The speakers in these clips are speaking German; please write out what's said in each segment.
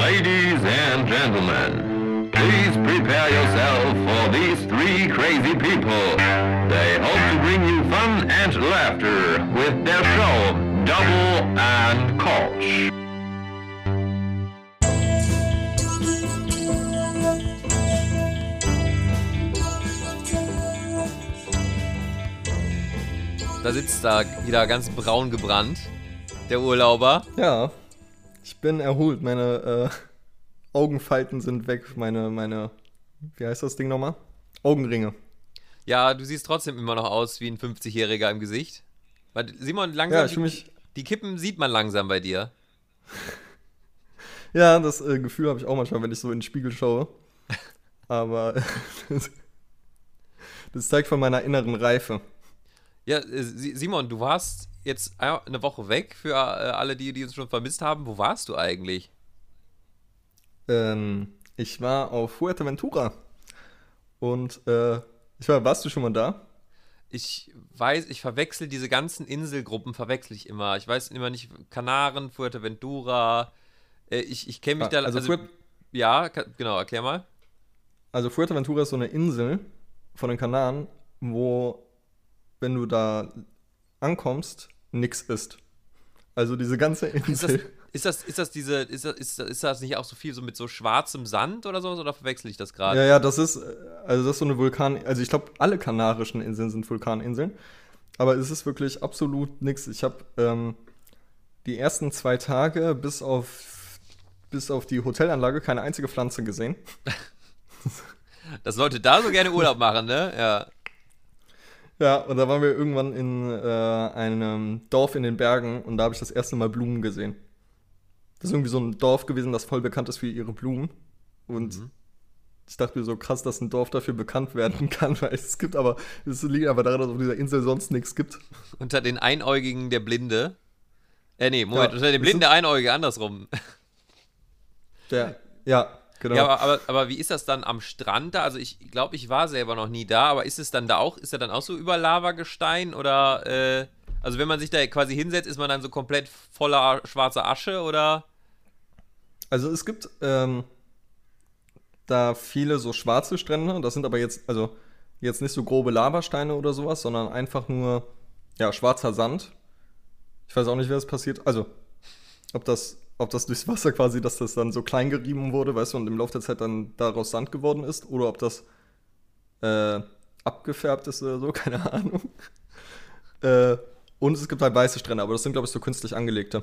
Ladies and gentlemen, please prepare yourself for these three crazy people. They hope to bring you fun and laughter with their show, Double and Koch. Da sitzt da wieder ganz braun gebrannt, der Urlauber. Ja, ich bin erholt. Meine äh, Augenfalten sind weg. Meine, meine, wie heißt das Ding nochmal? Augenringe. Ja, du siehst trotzdem immer noch aus wie ein 50-Jähriger im Gesicht. Weil, Simon, langsam, Ja, ich die, die Kippen sieht man langsam bei dir. Ja, das äh, Gefühl habe ich auch manchmal, wenn ich so in den Spiegel schaue. Aber das zeigt von meiner inneren Reife. Ja, äh, Si- Simon, du warst jetzt eine Woche weg für äh, alle, die, die uns schon vermisst haben. Wo warst du eigentlich? Ähm, ich war auf Fuerteventura. Und äh, ich war, warst du schon mal da? Ich weiß, ich verwechsel diese ganzen Inselgruppen, verwechsel ich immer. Ich weiß immer nicht, Kanaren, Fuerteventura. Äh, ich ich kenne mich Ah, da. also Fuert- ja, genau, erklär mal. Also Fuerteventura ist so eine Insel von den Kanaren, wo, wenn du da ankommst, nix ist. Also diese ganze Ist das, Insel. ist das, ist das diese, ist das, ist, das- ist das nicht auch so viel so mit so schwarzem Sand oder sowas oder verwechsel ich das gerade? Ja, ja, das ist, also das ist so eine Vulkan, also ich glaube, alle kanarischen Inseln sind Vulkaninseln, aber es ist wirklich absolut nix. Ich habe ähm, die ersten zwei Tage bis auf, bis auf die Hotelanlage keine einzige Pflanze gesehen. Dass Leute da so gerne Urlaub machen, ne? Ja. Ja, und da waren wir irgendwann in äh, einem Dorf in den Bergen und da habe ich das erste Mal Blumen gesehen. Das ist irgendwie so ein Dorf gewesen, das voll bekannt ist für ihre Blumen. Und ich dachte mir so krass, dass ein Dorf dafür bekannt werden kann, weil es gibt aber, es liegt aber daran, dass auf dieser Insel sonst nichts gibt. Unter den Einäugigen der Blinde. Äh, nee, Moment, Ja, unter den Blinden der Einäugige, andersrum. Der, ja, genau. Ja, aber, aber, aber wie ist das dann am Strand da? Also ich glaube, ich war selber noch nie da, aber ist es dann da auch, ist er dann auch so über Lavagestein oder, äh, also wenn man sich da quasi hinsetzt, ist man dann so komplett voller schwarzer Asche oder? Also es gibt ähm, da viele so schwarze Strände, das sind aber jetzt, also jetzt nicht so grobe Lavasteine oder sowas, sondern einfach nur, ja, schwarzer Sand. Ich weiß auch nicht, wie das passiert. Also, ob das, ob das durchs Wasser quasi, dass das dann so klein gerieben wurde, weißt du, und im Laufe der Zeit dann daraus Sand geworden ist, oder ob das äh, abgefärbt ist oder so, keine Ahnung. äh, und es gibt halt weiße Strände, aber das sind, glaube ich, so künstlich angelegte.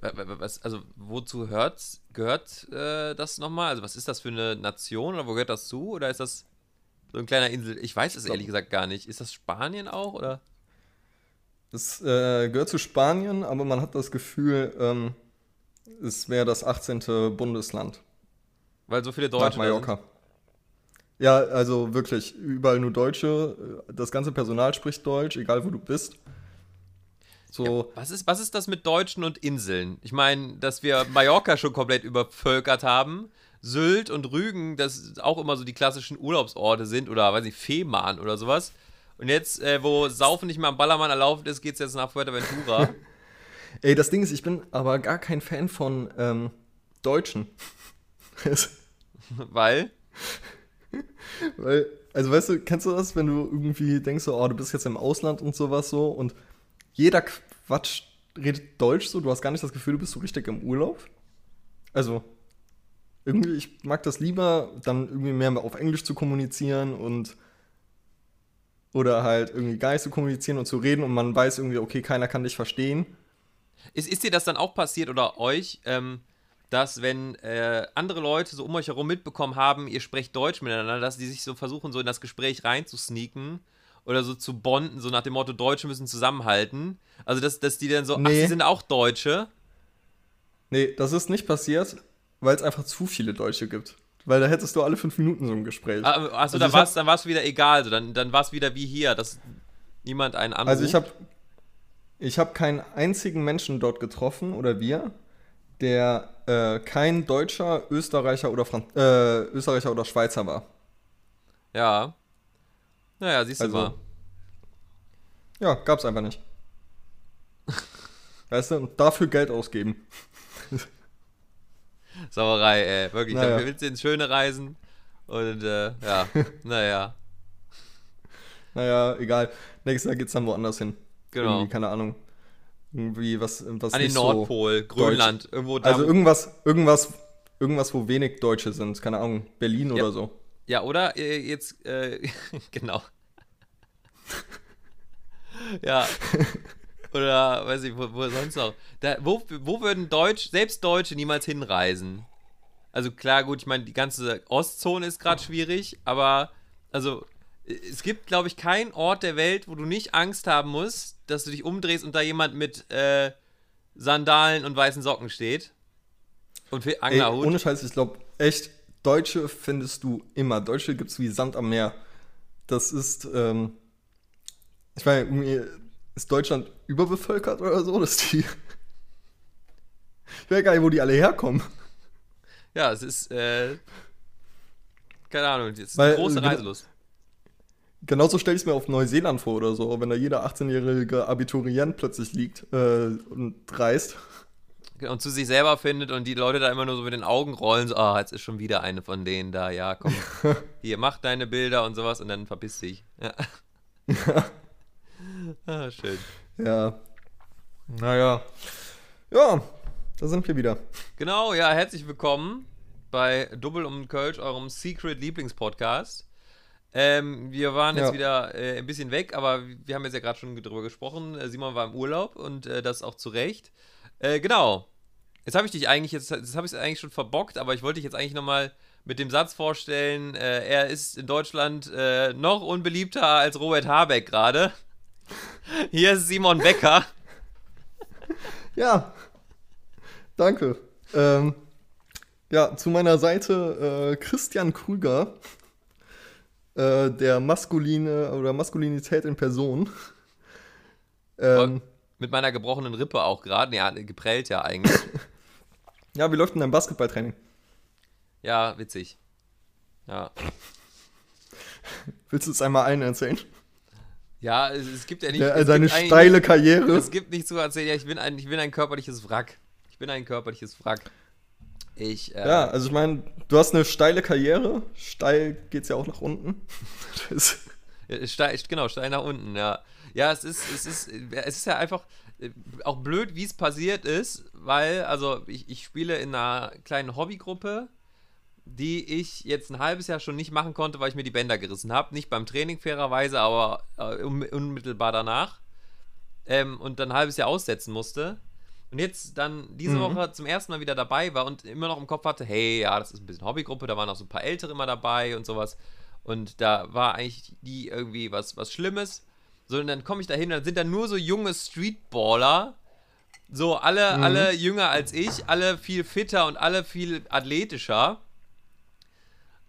Wa- Was, also wozu hört, gehört äh, das nochmal? Also was ist das für eine Nation oder wo gehört das zu? Oder ist das so ein kleiner Insel? Ich weiß es ehrlich gesagt gar nicht. Ist das Spanien auch oder? Es äh, gehört zu Spanien, aber man hat das Gefühl, ähm, es wäre das 18. Bundesland Weil so viele nach Deutsche da Mallorca. Ja, also wirklich, überall nur Deutsche. Das ganze Personal spricht Deutsch, egal wo du bist. So, sind. Was ist, was ist das mit Deutschen und Inseln? Ich meine, dass wir Mallorca schon komplett übervölkert haben. Sylt und Rügen, das auch immer so die klassischen Urlaubsorte sind oder weiß ich, Fehmarn oder sowas. Und jetzt, äh, wo Saufen nicht mehr am Ballermann erlaubt ist, geht es jetzt nach Fuerteventura. ey, das Ding ist, ich bin aber gar kein Fan von ähm, Deutschen. weil, Weil, also weißt du, kennst du das, wenn du irgendwie denkst, so, oh, du bist jetzt im Ausland und sowas so und jeder Quatsch redet Deutsch so, du hast gar nicht das Gefühl, du bist so richtig im Urlaub? Also, irgendwie, ich mag das lieber, dann irgendwie mehr auf Englisch zu kommunizieren und oder halt irgendwie gar nicht zu kommunizieren und zu reden und man weiß irgendwie, okay, keiner kann dich verstehen. Ist, ist dir das dann auch passiert oder euch, ähm, dass wenn äh, andere Leute so um euch herum mitbekommen haben, ihr sprecht Deutsch miteinander, dass die sich so versuchen, so in das Gespräch reinzusneaken oder so zu bonden, so nach dem Motto, Deutsche müssen zusammenhalten. Also, dass, dass die dann so, ach, Nee. sie sind auch Deutsche. Nee, das ist nicht passiert, weil es einfach zu viele Deutsche gibt. Weil da hättest du alle fünf Minuten so ein Gespräch. Achso, Also dann ich war es dann war's wieder egal. Dann dann war es wieder wie hier, dass niemand einen anruft. Also ich habe ich hab keinen einzigen Menschen dort getroffen oder wir, der äh, kein Deutscher, Österreicher oder Fran äh, Österreicher oder Schweizer war. Ja. Naja, siehst du Also- mal. Ja, gab's einfach nicht. weißt du, und dafür Geld ausgeben. Sauerei, ey. Wirklich. Naja. Dann willst du ins Schöne reisen. Und äh, ja, naja. Naja, egal. Nächstes Jahr geht's dann woanders hin. Genau. Irgendwie, keine Ahnung. Irgendwie was, was An den Nordpol, Grönland, irgendwo So, da. also irgendwas, irgendwas, irgendwas, wo wenig Deutsche sind. Keine Ahnung, Berlin Ja. oder so. Ja, oder äh, jetzt, äh, genau. ja. Oder, weiß ich, wo, wo sonst noch. Da, wo, wo würden Deutsch, selbst Deutsche niemals hinreisen? Also klar, gut, ich meine, die ganze Ostzone ist gerade schwierig, aber also es gibt, glaube ich, keinen Ort der Welt, wo du nicht Angst haben musst, dass du dich umdrehst und da jemand mit äh, Sandalen und weißen Socken steht. Und für Ey, Anglerhut. ohne Scheiß, ich glaube, echt, Deutsche findest du immer. Deutsche gibt's wie Sand am Meer. Das ist, ähm, ich meine, ist Deutschland überbevölkert oder so, dass die. Ich weiß gar nicht, wo die alle herkommen. Ja, es ist, äh, keine Ahnung, es ist Weil, eine große äh, genau- Reiselust. Genauso stelle ich es mir auf Neuseeland vor oder so, wenn da jeder 18-jährige Abiturient plötzlich liegt äh, und reist. Und zu sich selber findet und die Leute da immer nur so mit den Augen rollen, so, ah, jetzt ist schon wieder eine von denen da, ja, komm, hier, mach deine Bilder und sowas und dann verpiss dich. Ja. ah, schön. Ja. Naja. Ja, da sind wir wieder. Genau, ja, herzlich willkommen bei Double um Kölsch, eurem Secret Lieblingspodcast. Ähm, wir waren jetzt Ja. wieder äh, ein bisschen weg, aber wir haben jetzt ja gerade schon drüber gesprochen. Äh, Simon war im Urlaub und äh, das auch zu Recht. Äh, genau. Jetzt habe ich dich eigentlich, jetzt, jetzt habe ich es eigentlich schon verbockt, aber ich wollte dich jetzt eigentlich nochmal mit dem Satz vorstellen, äh, er ist in Deutschland äh, noch unbeliebter als Robert Habeck gerade. Hier ist Simon Becker. Ja. Danke. Ähm, ja, zu meiner Seite äh, Christian Krüger, äh, der maskuline oder Maskulinität in Person. Ähm, Mit meiner gebrochenen Rippe auch gerade. Ja, geprellt ja eigentlich. ja, wie läuft denn dein Basketballtraining? Ja, witzig. Ja. Willst du es einmal allen erzählen? Ja, es, es gibt ja nicht. Es gibt eigentlich steile nicht, Karriere. Es gibt nicht zu erzählen, ja, ich bin ein, ich bin ein körperliches Wrack. Ich bin ein körperliches Wrack. Ich, äh, Ja, also ich meine, du hast eine steile Karriere. Steil geht's ja auch nach unten. Das, steil, genau, steil nach unten, ja. Ja, es ist, es ist, es ist ja einfach äh, auch blöd, wie es passiert ist, weil, also ich, ich spiele in einer kleinen Hobbygruppe, die ich jetzt ein halbes Jahr schon nicht machen konnte, weil ich mir die Bänder gerissen habe. Nicht beim Training fairerweise, aber äh, un- unmittelbar danach. Ähm, und dann ein halbes Jahr aussetzen musste. Und jetzt dann diese Mhm. Woche zum ersten Mal wieder dabei war und immer noch im Kopf hatte, hey, ja, das ist ein bisschen Hobbygruppe, da waren auch so ein paar Ältere immer dabei und sowas. Und da war eigentlich die irgendwie was, was Schlimmes. So, und dann komme ich da hin, dann sind da nur so junge Streetballer. So, alle, Mhm. alle jünger als ich, alle viel fitter und alle viel athletischer.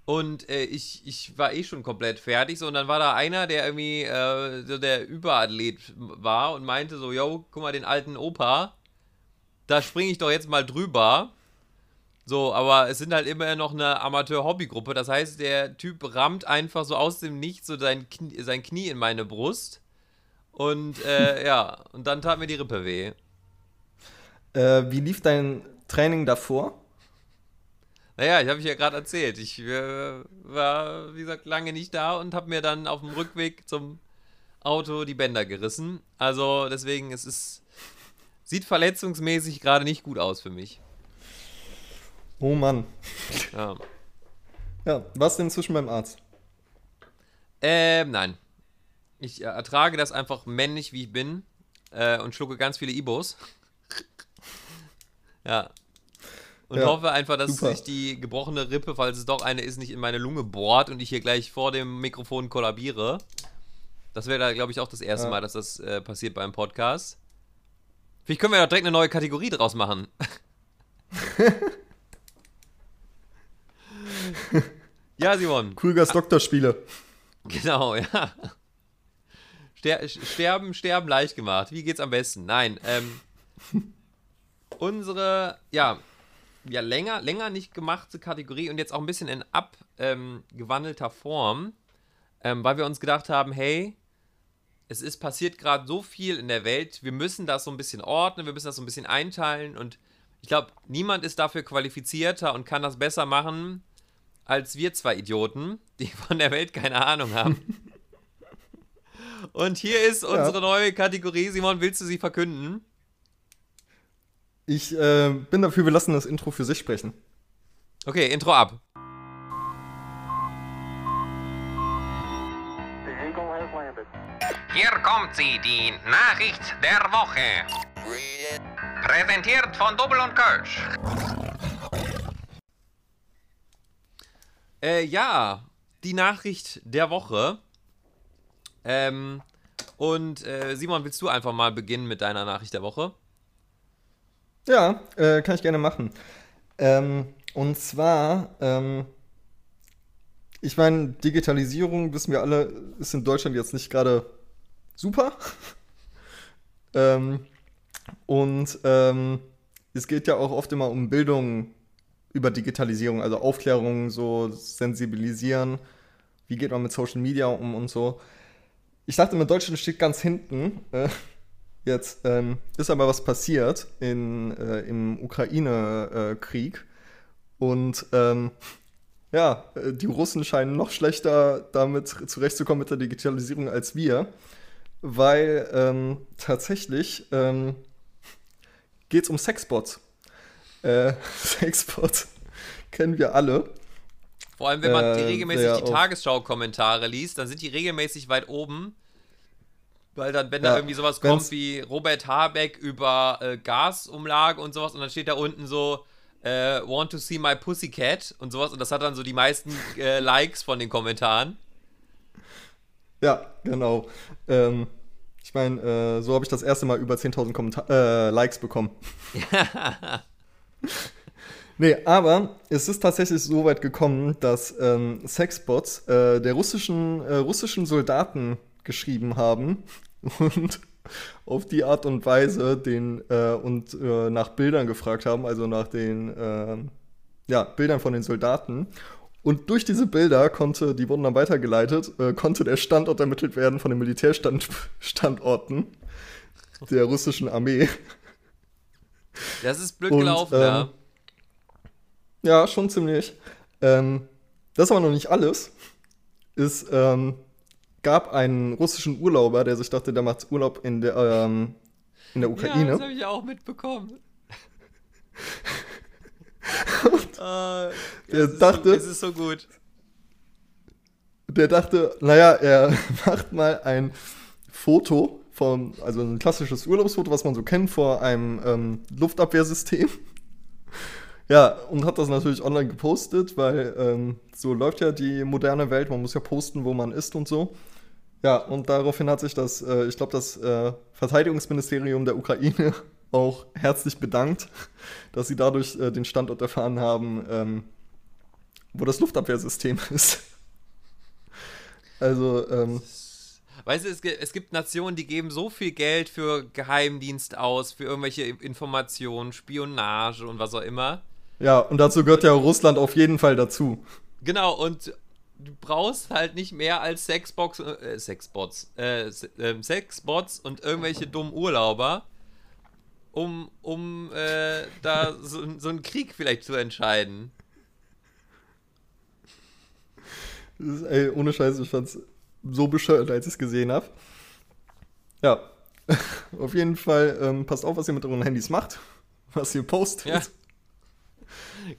Und äh, ich, ich war eh schon komplett fertig. So, und dann war da einer, der irgendwie äh, so der Überathlet war und meinte so, yo, guck mal, den alten Opa, da springe ich doch jetzt mal drüber. So, aber es sind halt immer noch eine Amateur-Hobbygruppe. Das heißt, der Typ rammt einfach so aus dem Nichts so sein Knie, sein Knie in meine Brust. Und äh, ja, und dann tat mir die Rippe weh. äh, wie lief dein Training davor? Naja, ich habe ich ja gerade erzählt. Ich äh, war, wie gesagt, lange nicht da und habe mir dann auf dem Rückweg zum Auto die Bänder gerissen. Also deswegen, es ist. Sieht verletzungsmäßig gerade nicht gut aus für mich. Oh Mann. Ja. Ja, was denn inzwischen beim Arzt? Ähm, nein. Ich ertrage das einfach männlich, wie ich bin. Äh, und schlucke ganz viele Ibos. ja. Und Ja, hoffe einfach, dass super. sich die gebrochene Rippe, falls es doch eine ist, nicht in meine Lunge bohrt und ich hier gleich vor dem Mikrofon kollabiere. Das wäre da, glaube ich, auch das erste Ja. Mal, dass das äh, passiert beim Podcast. Vielleicht können wir doch direkt eine neue Kategorie draus machen. ja, Simon. Krügers Doktorspiele. Genau, ja. Ster sterben, sterben leicht gemacht. Wie geht's am besten? Nein, ähm, unsere, ja, ja, länger, länger nicht gemachte Kategorie und jetzt auch ein bisschen in abgewandelter Form, ähm, weil wir uns gedacht haben, hey, es ist passiert gerade so viel in der Welt, wir müssen das so ein bisschen ordnen, wir müssen das so ein bisschen einteilen und Ich glaube, niemand ist dafür qualifizierter und kann das besser machen als wir zwei Idioten, die von der Welt keine Ahnung haben. Und hier ist unsere ja. neue Kategorie. Simon, willst du sie verkünden? Ich äh, bin dafür, wir lassen das Intro für sich sprechen. Okay, Intro ab. Hier kommt sie, die Nachricht der Woche. Präsentiert von Double und Kölsch. Äh, ja, die Nachricht der Woche. Ähm, und äh, Simon, willst du einfach mal beginnen mit deiner Nachricht der Woche? Ja, äh, kann ich gerne machen. Ähm, und zwar, ähm, ich meine, Digitalisierung, wissen wir alle, ist in Deutschland jetzt nicht gerade super. ähm, und ähm, es geht ja auch oft immer um Bildung über Digitalisierung, also Aufklärung, so sensibilisieren. Wie geht man mit Social Media um und so. Ich dachte, mit Deutschland steht ganz hinten. Äh, jetzt ähm, ist aber was passiert in, äh, im Ukraine-Krieg. Und ähm, ja, äh, die Russen scheinen noch schlechter damit zurechtzukommen mit der Digitalisierung als wir, weil ähm, tatsächlich ähm, geht es um Sexbots. Äh, Sexbots kennen wir alle. Vor allem, wenn man äh, regelmäßig die Tagesschau-Kommentare liest, dann sind die regelmäßig weit oben. Weil dann, wenn ja, da irgendwie sowas kommt wie Robert Habeck über äh, Gasumlage und sowas und dann steht da unten so, äh, want to see my pussycat und sowas und das hat dann so die meisten äh, Likes von den Kommentaren. Ja, genau. Ähm, ich meine, äh, so habe ich das erste Mal über 10.000 äh, Likes bekommen. nee, aber es ist tatsächlich so weit gekommen, dass ähm, Sexbots äh, der russischen, äh, russischen Soldaten geschrieben haben und auf die Art und Weise den äh, und äh, nach Bildern gefragt haben, also nach den äh, ja, Bildern von den Soldaten. Und durch diese Bilder konnte, die wurden dann weitergeleitet, äh, konnte der Standort ermittelt werden von den Militärstandorten der russischen Armee. Das ist blöd gelaufen, ähm, ja. Ja, schon ziemlich. Ähm, das ist aber noch nicht alles. Es ähm, gab einen russischen Urlauber, der sich dachte, der macht Urlaub in der, ähm, in der Ukraine. Ja, das habe ich auch mitbekommen. Und uh, der dachte, so, es ist so gut. Der dachte, naja, er macht mal ein Foto von, also ein klassisches Urlaubsfoto, was man so kennt, vor einem ähm, Luftabwehrsystem. Ja, und hat das natürlich online gepostet, weil ähm, so läuft ja die moderne Welt. Man muss ja posten, wo man ist und so. Ja, und daraufhin hat sich das, äh, ich glaube, das äh, Verteidigungsministerium der Ukraine auch herzlich bedankt, dass sie dadurch äh, den Standort erfahren haben, ähm, wo das Luftabwehrsystem ist. also, ähm, Weißt du, es, es, gibt Nationen, die geben so viel Geld für Geheimdienst aus, für irgendwelche Informationen, Spionage und was auch immer. Ja, und dazu gehört ja Russland auf jeden Fall dazu. Genau, und du brauchst halt nicht mehr als Sexbox, äh, Sexbots, äh, äh, Sexbots und irgendwelche dummen Urlauber, um, um äh, da so, so einen Krieg vielleicht zu entscheiden. Ist, ey, ohne Scheiß, ich fand's so bescheuert, als ich es gesehen habe. Ja, auf jeden Fall ähm, passt auf, was ihr mit euren Handys macht, was ihr postet. Ja.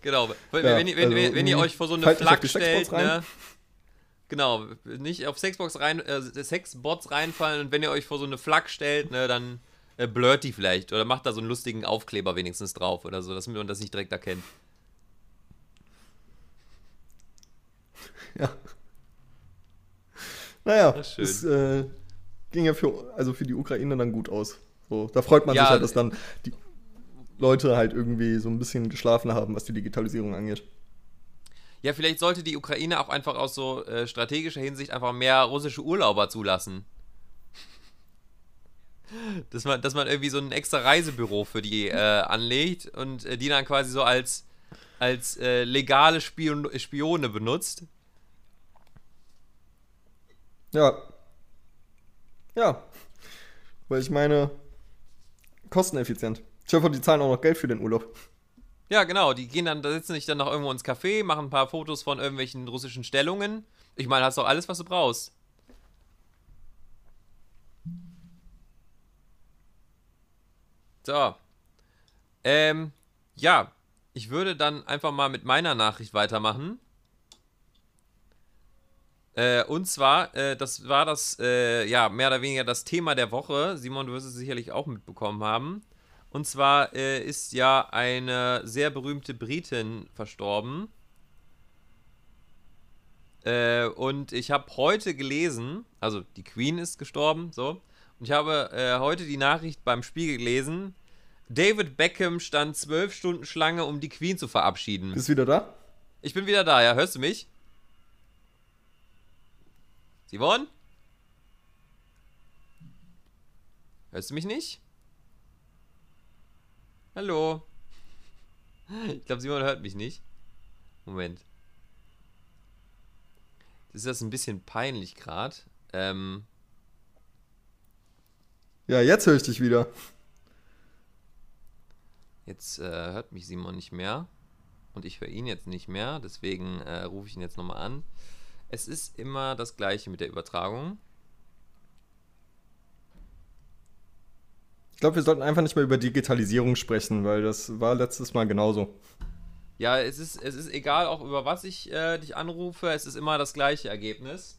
Genau, wenn, ja, wenn, wenn, also, wenn, ihr euch vor so eine Flak stellt, ne? Genau, nicht auf Sexbox rein, äh, Sexbots reinfallen und wenn ihr euch vor so eine Flak stellt, ne, dann äh, blurt die vielleicht oder macht da so einen lustigen Aufkleber wenigstens drauf oder so, dass man das nicht direkt erkennt. Ja. Naja, es äh, ging ja für, also für die Ukraine dann gut aus. So, da freut man ja, sich halt, dass dann die Leute halt irgendwie so ein bisschen geschlafen haben, was die Digitalisierung angeht. Ja, vielleicht sollte die Ukraine auch einfach aus so äh, strategischer Hinsicht einfach mehr russische Urlauber zulassen. Dass man, dass man irgendwie so ein extra Reisebüro für die äh, anlegt und äh, die dann quasi so als, als äh, legale Spion Spione benutzt ja. Ja. Weil ich meine, kosteneffizient. Ich hoffe, die zahlen auch noch Geld für den Urlaub. Ja, genau. Die gehen dann, da sitzen sich dann noch irgendwo ins Café, machen ein paar Fotos von irgendwelchen russischen Stellungen. Ich meine, hast doch alles, was du brauchst. So. Ähm, ja. Ich würde dann einfach mal mit meiner Nachricht weitermachen. Äh, und zwar, äh, das war das, äh, ja, mehr oder weniger das Thema der Woche. Simon, du wirst es sicherlich auch mitbekommen haben. Und zwar äh, ist ja eine sehr berühmte Britin verstorben. Äh, und ich habe heute gelesen, also die Queen ist gestorben, so. Und ich habe äh, heute die Nachricht beim Spiegel gelesen. David Beckham stand zwölf Stunden Schlange, um die Queen zu verabschieden. Bist du wieder da? Ich bin wieder da, ja. Hörst du mich? Simon? Hörst du mich nicht? Hallo? Ich glaube, Simon hört mich nicht. Moment. Das ist das ein bisschen peinlich gerade. Ähm, Ja, jetzt höre ich dich wieder. jetzt äh, hört mich Simon nicht mehr. Und ich höre ihn jetzt nicht mehr. Deswegen äh, rufe ich ihn jetzt nochmal an. Es ist immer das gleiche mit der Übertragung. Glaube, wir sollten einfach nicht mehr über Digitalisierung sprechen, weil das war letztes Mal genauso. Ja, es ist, es ist egal, auch über was ich äh, dich anrufe, es ist immer das gleiche Ergebnis.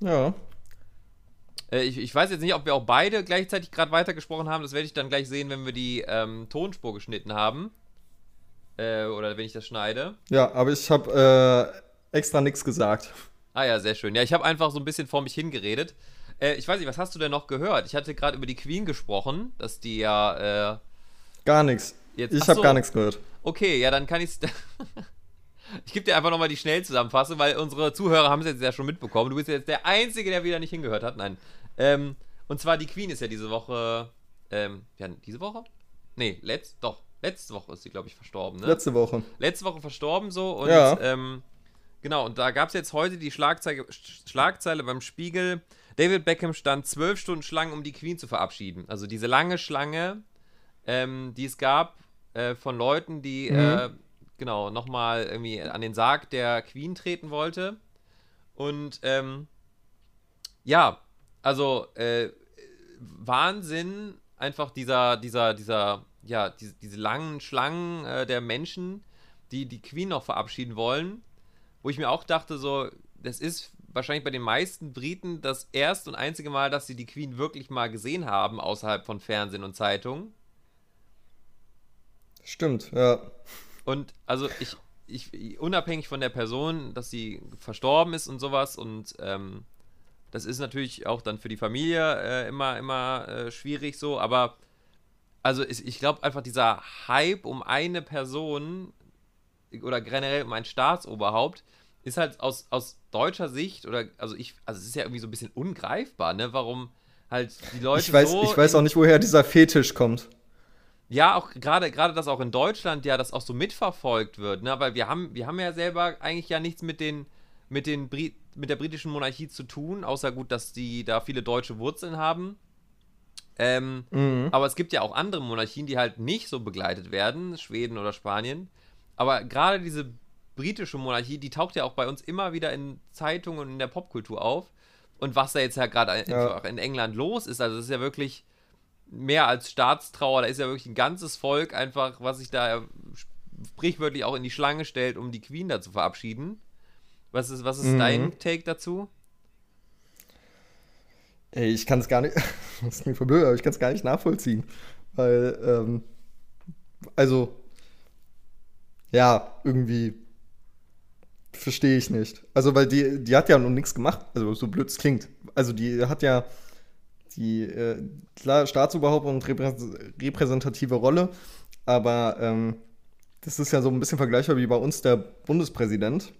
Ja. Äh, ich, ich weiß jetzt nicht, ob wir auch beide gleichzeitig gerade weitergesprochen haben. Das werde ich dann gleich sehen, wenn wir die ähm, Tonspur geschnitten haben. Äh, oder wenn ich das schneide. Ja, aber ich habe äh, extra nichts gesagt. Ah ja, sehr schön. Ja, ich habe einfach so ein bisschen vor mich hingeredet. Äh, ich weiß nicht, was hast du denn noch gehört? Ich hatte gerade über die Queen gesprochen, dass die ja. Äh, Gar nichts. Jetzt- Ich habe so. gar nichts gehört. okay, ja, dann kann ich's. ich gebe dir einfach nochmal die Schnellzusammenfassung, weil unsere Zuhörer haben es jetzt ja schon mitbekommen. Du bist jetzt der Einzige, der wieder nicht hingehört hat. Nein. Ähm, und zwar die Queen ist ja diese Woche. Ähm, ja, diese Woche? Nee, letzt, doch. Letzte Woche ist sie, glaube ich, verstorben, ne? Letzte Woche. letzte Woche verstorben so und Ja. ähm, genau, und da gab es jetzt heute die Schlagzeile, Sch- Schlagzeile beim Spiegel. David Beckham stand zwölf Stunden Schlange, um die Queen zu verabschieden. Also diese lange Schlange, ähm, die es gab äh, von Leuten, die äh, genau nochmal irgendwie an den Sarg der Queen treten wollte. Und ähm, ja, also äh, Wahnsinn, einfach dieser, dieser, dieser, ja, diese, diese langen Schlangen äh, der Menschen, die die Queen noch verabschieden wollen, wo ich mir auch dachte, so, das ist wahrscheinlich bei den meisten Briten das erste und einzige Mal, dass sie die Queen wirklich mal gesehen haben, außerhalb von Fernsehen und Zeitungen. Stimmt, ja. Und also ich, ich, unabhängig von der Person, dass sie verstorben ist und sowas und ähm, das ist natürlich auch dann für die Familie äh, immer, immer äh, schwierig so, aber also ich, ich glaube einfach dieser Hype um eine Person oder generell um ein Staatsoberhaupt ist halt aus, aus deutscher Sicht oder also ich, also es ist ja irgendwie so ein bisschen ungreifbar, ne? Warum halt die Leute Ich weiß, so ich weiß auch nicht, woher dieser Fetisch kommt. ja, auch gerade gerade dass auch in Deutschland ja das auch so mitverfolgt wird, ne? Weil wir haben wir haben ja selber eigentlich ja nichts mit den mit den Bri mit der britischen Monarchie zu tun, außer gut, dass die da viele deutsche Wurzeln haben. Ähm, Mhm. aber es gibt ja auch andere Monarchien, die halt nicht so begleitet werden, Schweden oder Spanien. Aber gerade diese britische Monarchie, die taucht ja auch bei uns immer wieder in Zeitungen und in der Popkultur auf. Und was da jetzt ja gerade Ja. in England los ist, also das ist ja wirklich mehr als Staatstrauer, da ist ja wirklich ein ganzes Volk einfach, was sich da sprichwörtlich auch in die Schlange stellt, um die Queen da zu verabschieden. Was ist, was ist Mhm. dein Take dazu? Ey, ich kann es gar nicht, das klingt voll blöd, aber ich kann es gar nicht nachvollziehen. Weil, ähm, also, ja, irgendwie verstehe ich nicht. Also, weil die, die hat ja noch nichts gemacht, also so blöd es klingt. Also, die hat ja die, äh, klar, Staatsoberhaupt und reprä- repräsentative Rolle, aber ähm, das ist ja so ein bisschen vergleichbar wie bei uns der Bundespräsident.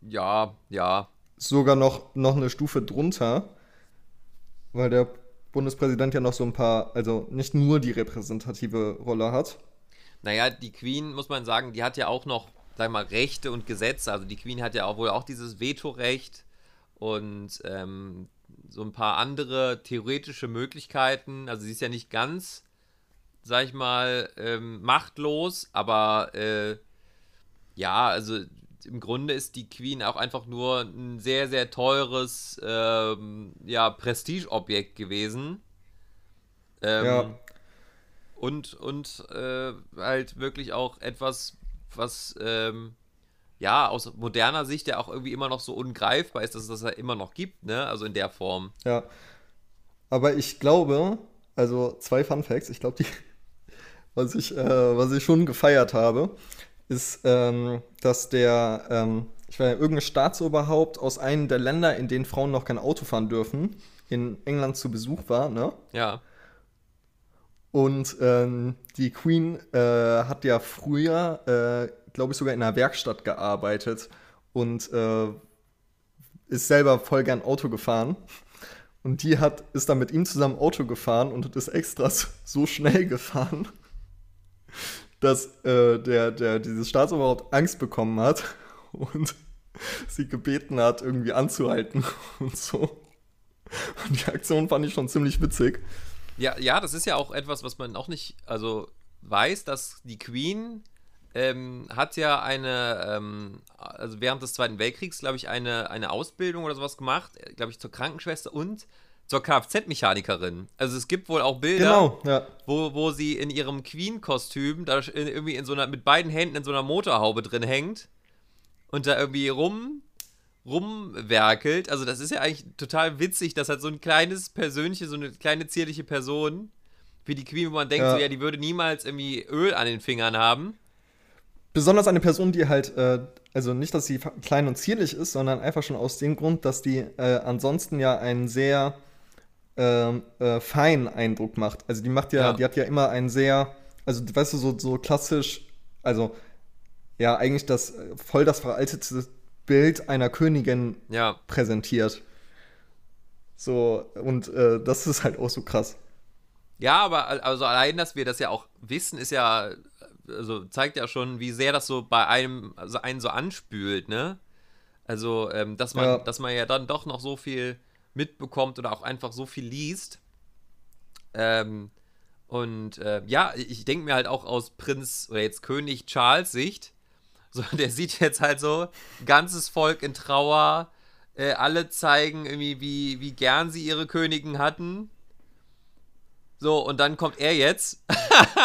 Ja, ja. sogar noch, noch eine Stufe drunter, weil der Bundespräsident ja noch so ein paar, also nicht nur die repräsentative Rolle hat. Naja, die Queen, muss man sagen, die hat ja auch noch, sag mal, Rechte und Gesetze. Also die Queen hat ja auch wohl auch dieses Vetorecht und ähm, so ein paar andere theoretische Möglichkeiten. Also sie ist ja nicht ganz sag ich mal, ähm, machtlos, aber äh, ja, also im Grunde ist die Queen auch einfach nur ein sehr, sehr teures ähm, ja, Prestigeobjekt gewesen. Ähm, Ja. Und, und äh, halt wirklich auch etwas, was ähm, ja aus moderner Sicht ja auch irgendwie immer noch so ungreifbar ist, dass es das ja immer noch gibt, ne? Also in der Form. Ja. Aber ich glaube, also zwei Fun Facts, ich glaube, die, was ich, äh, was ich schon gefeiert habe, ist, ähm, dass der, ähm, ich weiß nicht, irgendein Staatsoberhaupt aus einem der Länder, in denen Frauen noch kein Auto fahren dürfen, in England zu Besuch war, ne? Ja. Und ähm, die Queen äh, hat ja früher, äh, glaube ich, sogar in einer Werkstatt gearbeitet und äh, ist selber voll gern Auto gefahren. Und die hat, ist dann mit ihm zusammen Auto gefahren und ist extra so- schnell gefahren, dass äh, der, der dieses Staatsoberhaupt Angst bekommen hat und sie gebeten hat, irgendwie anzuhalten und so. Und die Aktion fand ich schon ziemlich witzig. Ja, ja, das ist ja auch etwas, was man auch nicht, also weiß, dass die Queen ähm, hat ja eine, ähm, also während des Zweiten Weltkriegs, glaube ich, eine, eine Ausbildung oder sowas gemacht, glaube ich, zur Krankenschwester und zur Kfz-Mechanikerin. Also es gibt wohl auch Bilder, Genau, ja. wo, wo sie in ihrem Queen-Kostüm da in- irgendwie in so einer, mit beiden Händen in so einer Motorhaube drin hängt und da irgendwie rum rumwerkelt. Also das ist ja eigentlich total witzig, dass halt so ein kleines persönliche, so eine kleine zierliche Person wie die Queen, wo man denkt, Ja. so ja, die würde niemals irgendwie Öl an den Fingern haben. Besonders eine Person, die halt, äh, also nicht, dass sie klein und zierlich ist, sondern einfach schon aus dem Grund, dass die äh, ansonsten ja einen sehr ähm, äh, feinen Eindruck macht. Also die macht ja, Ja. die hat ja immer einen sehr, also weißt du, so, so klassisch, also ja, eigentlich das äh, voll das veraltete Bild einer Königin Ja, präsentiert. So, und äh, das ist halt auch so krass. Ja, aber al- also allein, dass wir das ja auch wissen, ist ja, also zeigt ja schon, wie sehr das so bei einem, also einen so anspült, ne? Also, ähm, dass man, Ja. dass man ja dann doch noch so viel mitbekommt oder auch einfach so viel liest. Ähm, und äh, ja, ich denke mir halt auch aus Prinz oder jetzt König Charles Sicht, so, der sieht jetzt halt so, ganzes Volk in Trauer, äh, alle zeigen irgendwie, wie, wie gern sie ihre Königin hatten. So, und dann kommt er jetzt.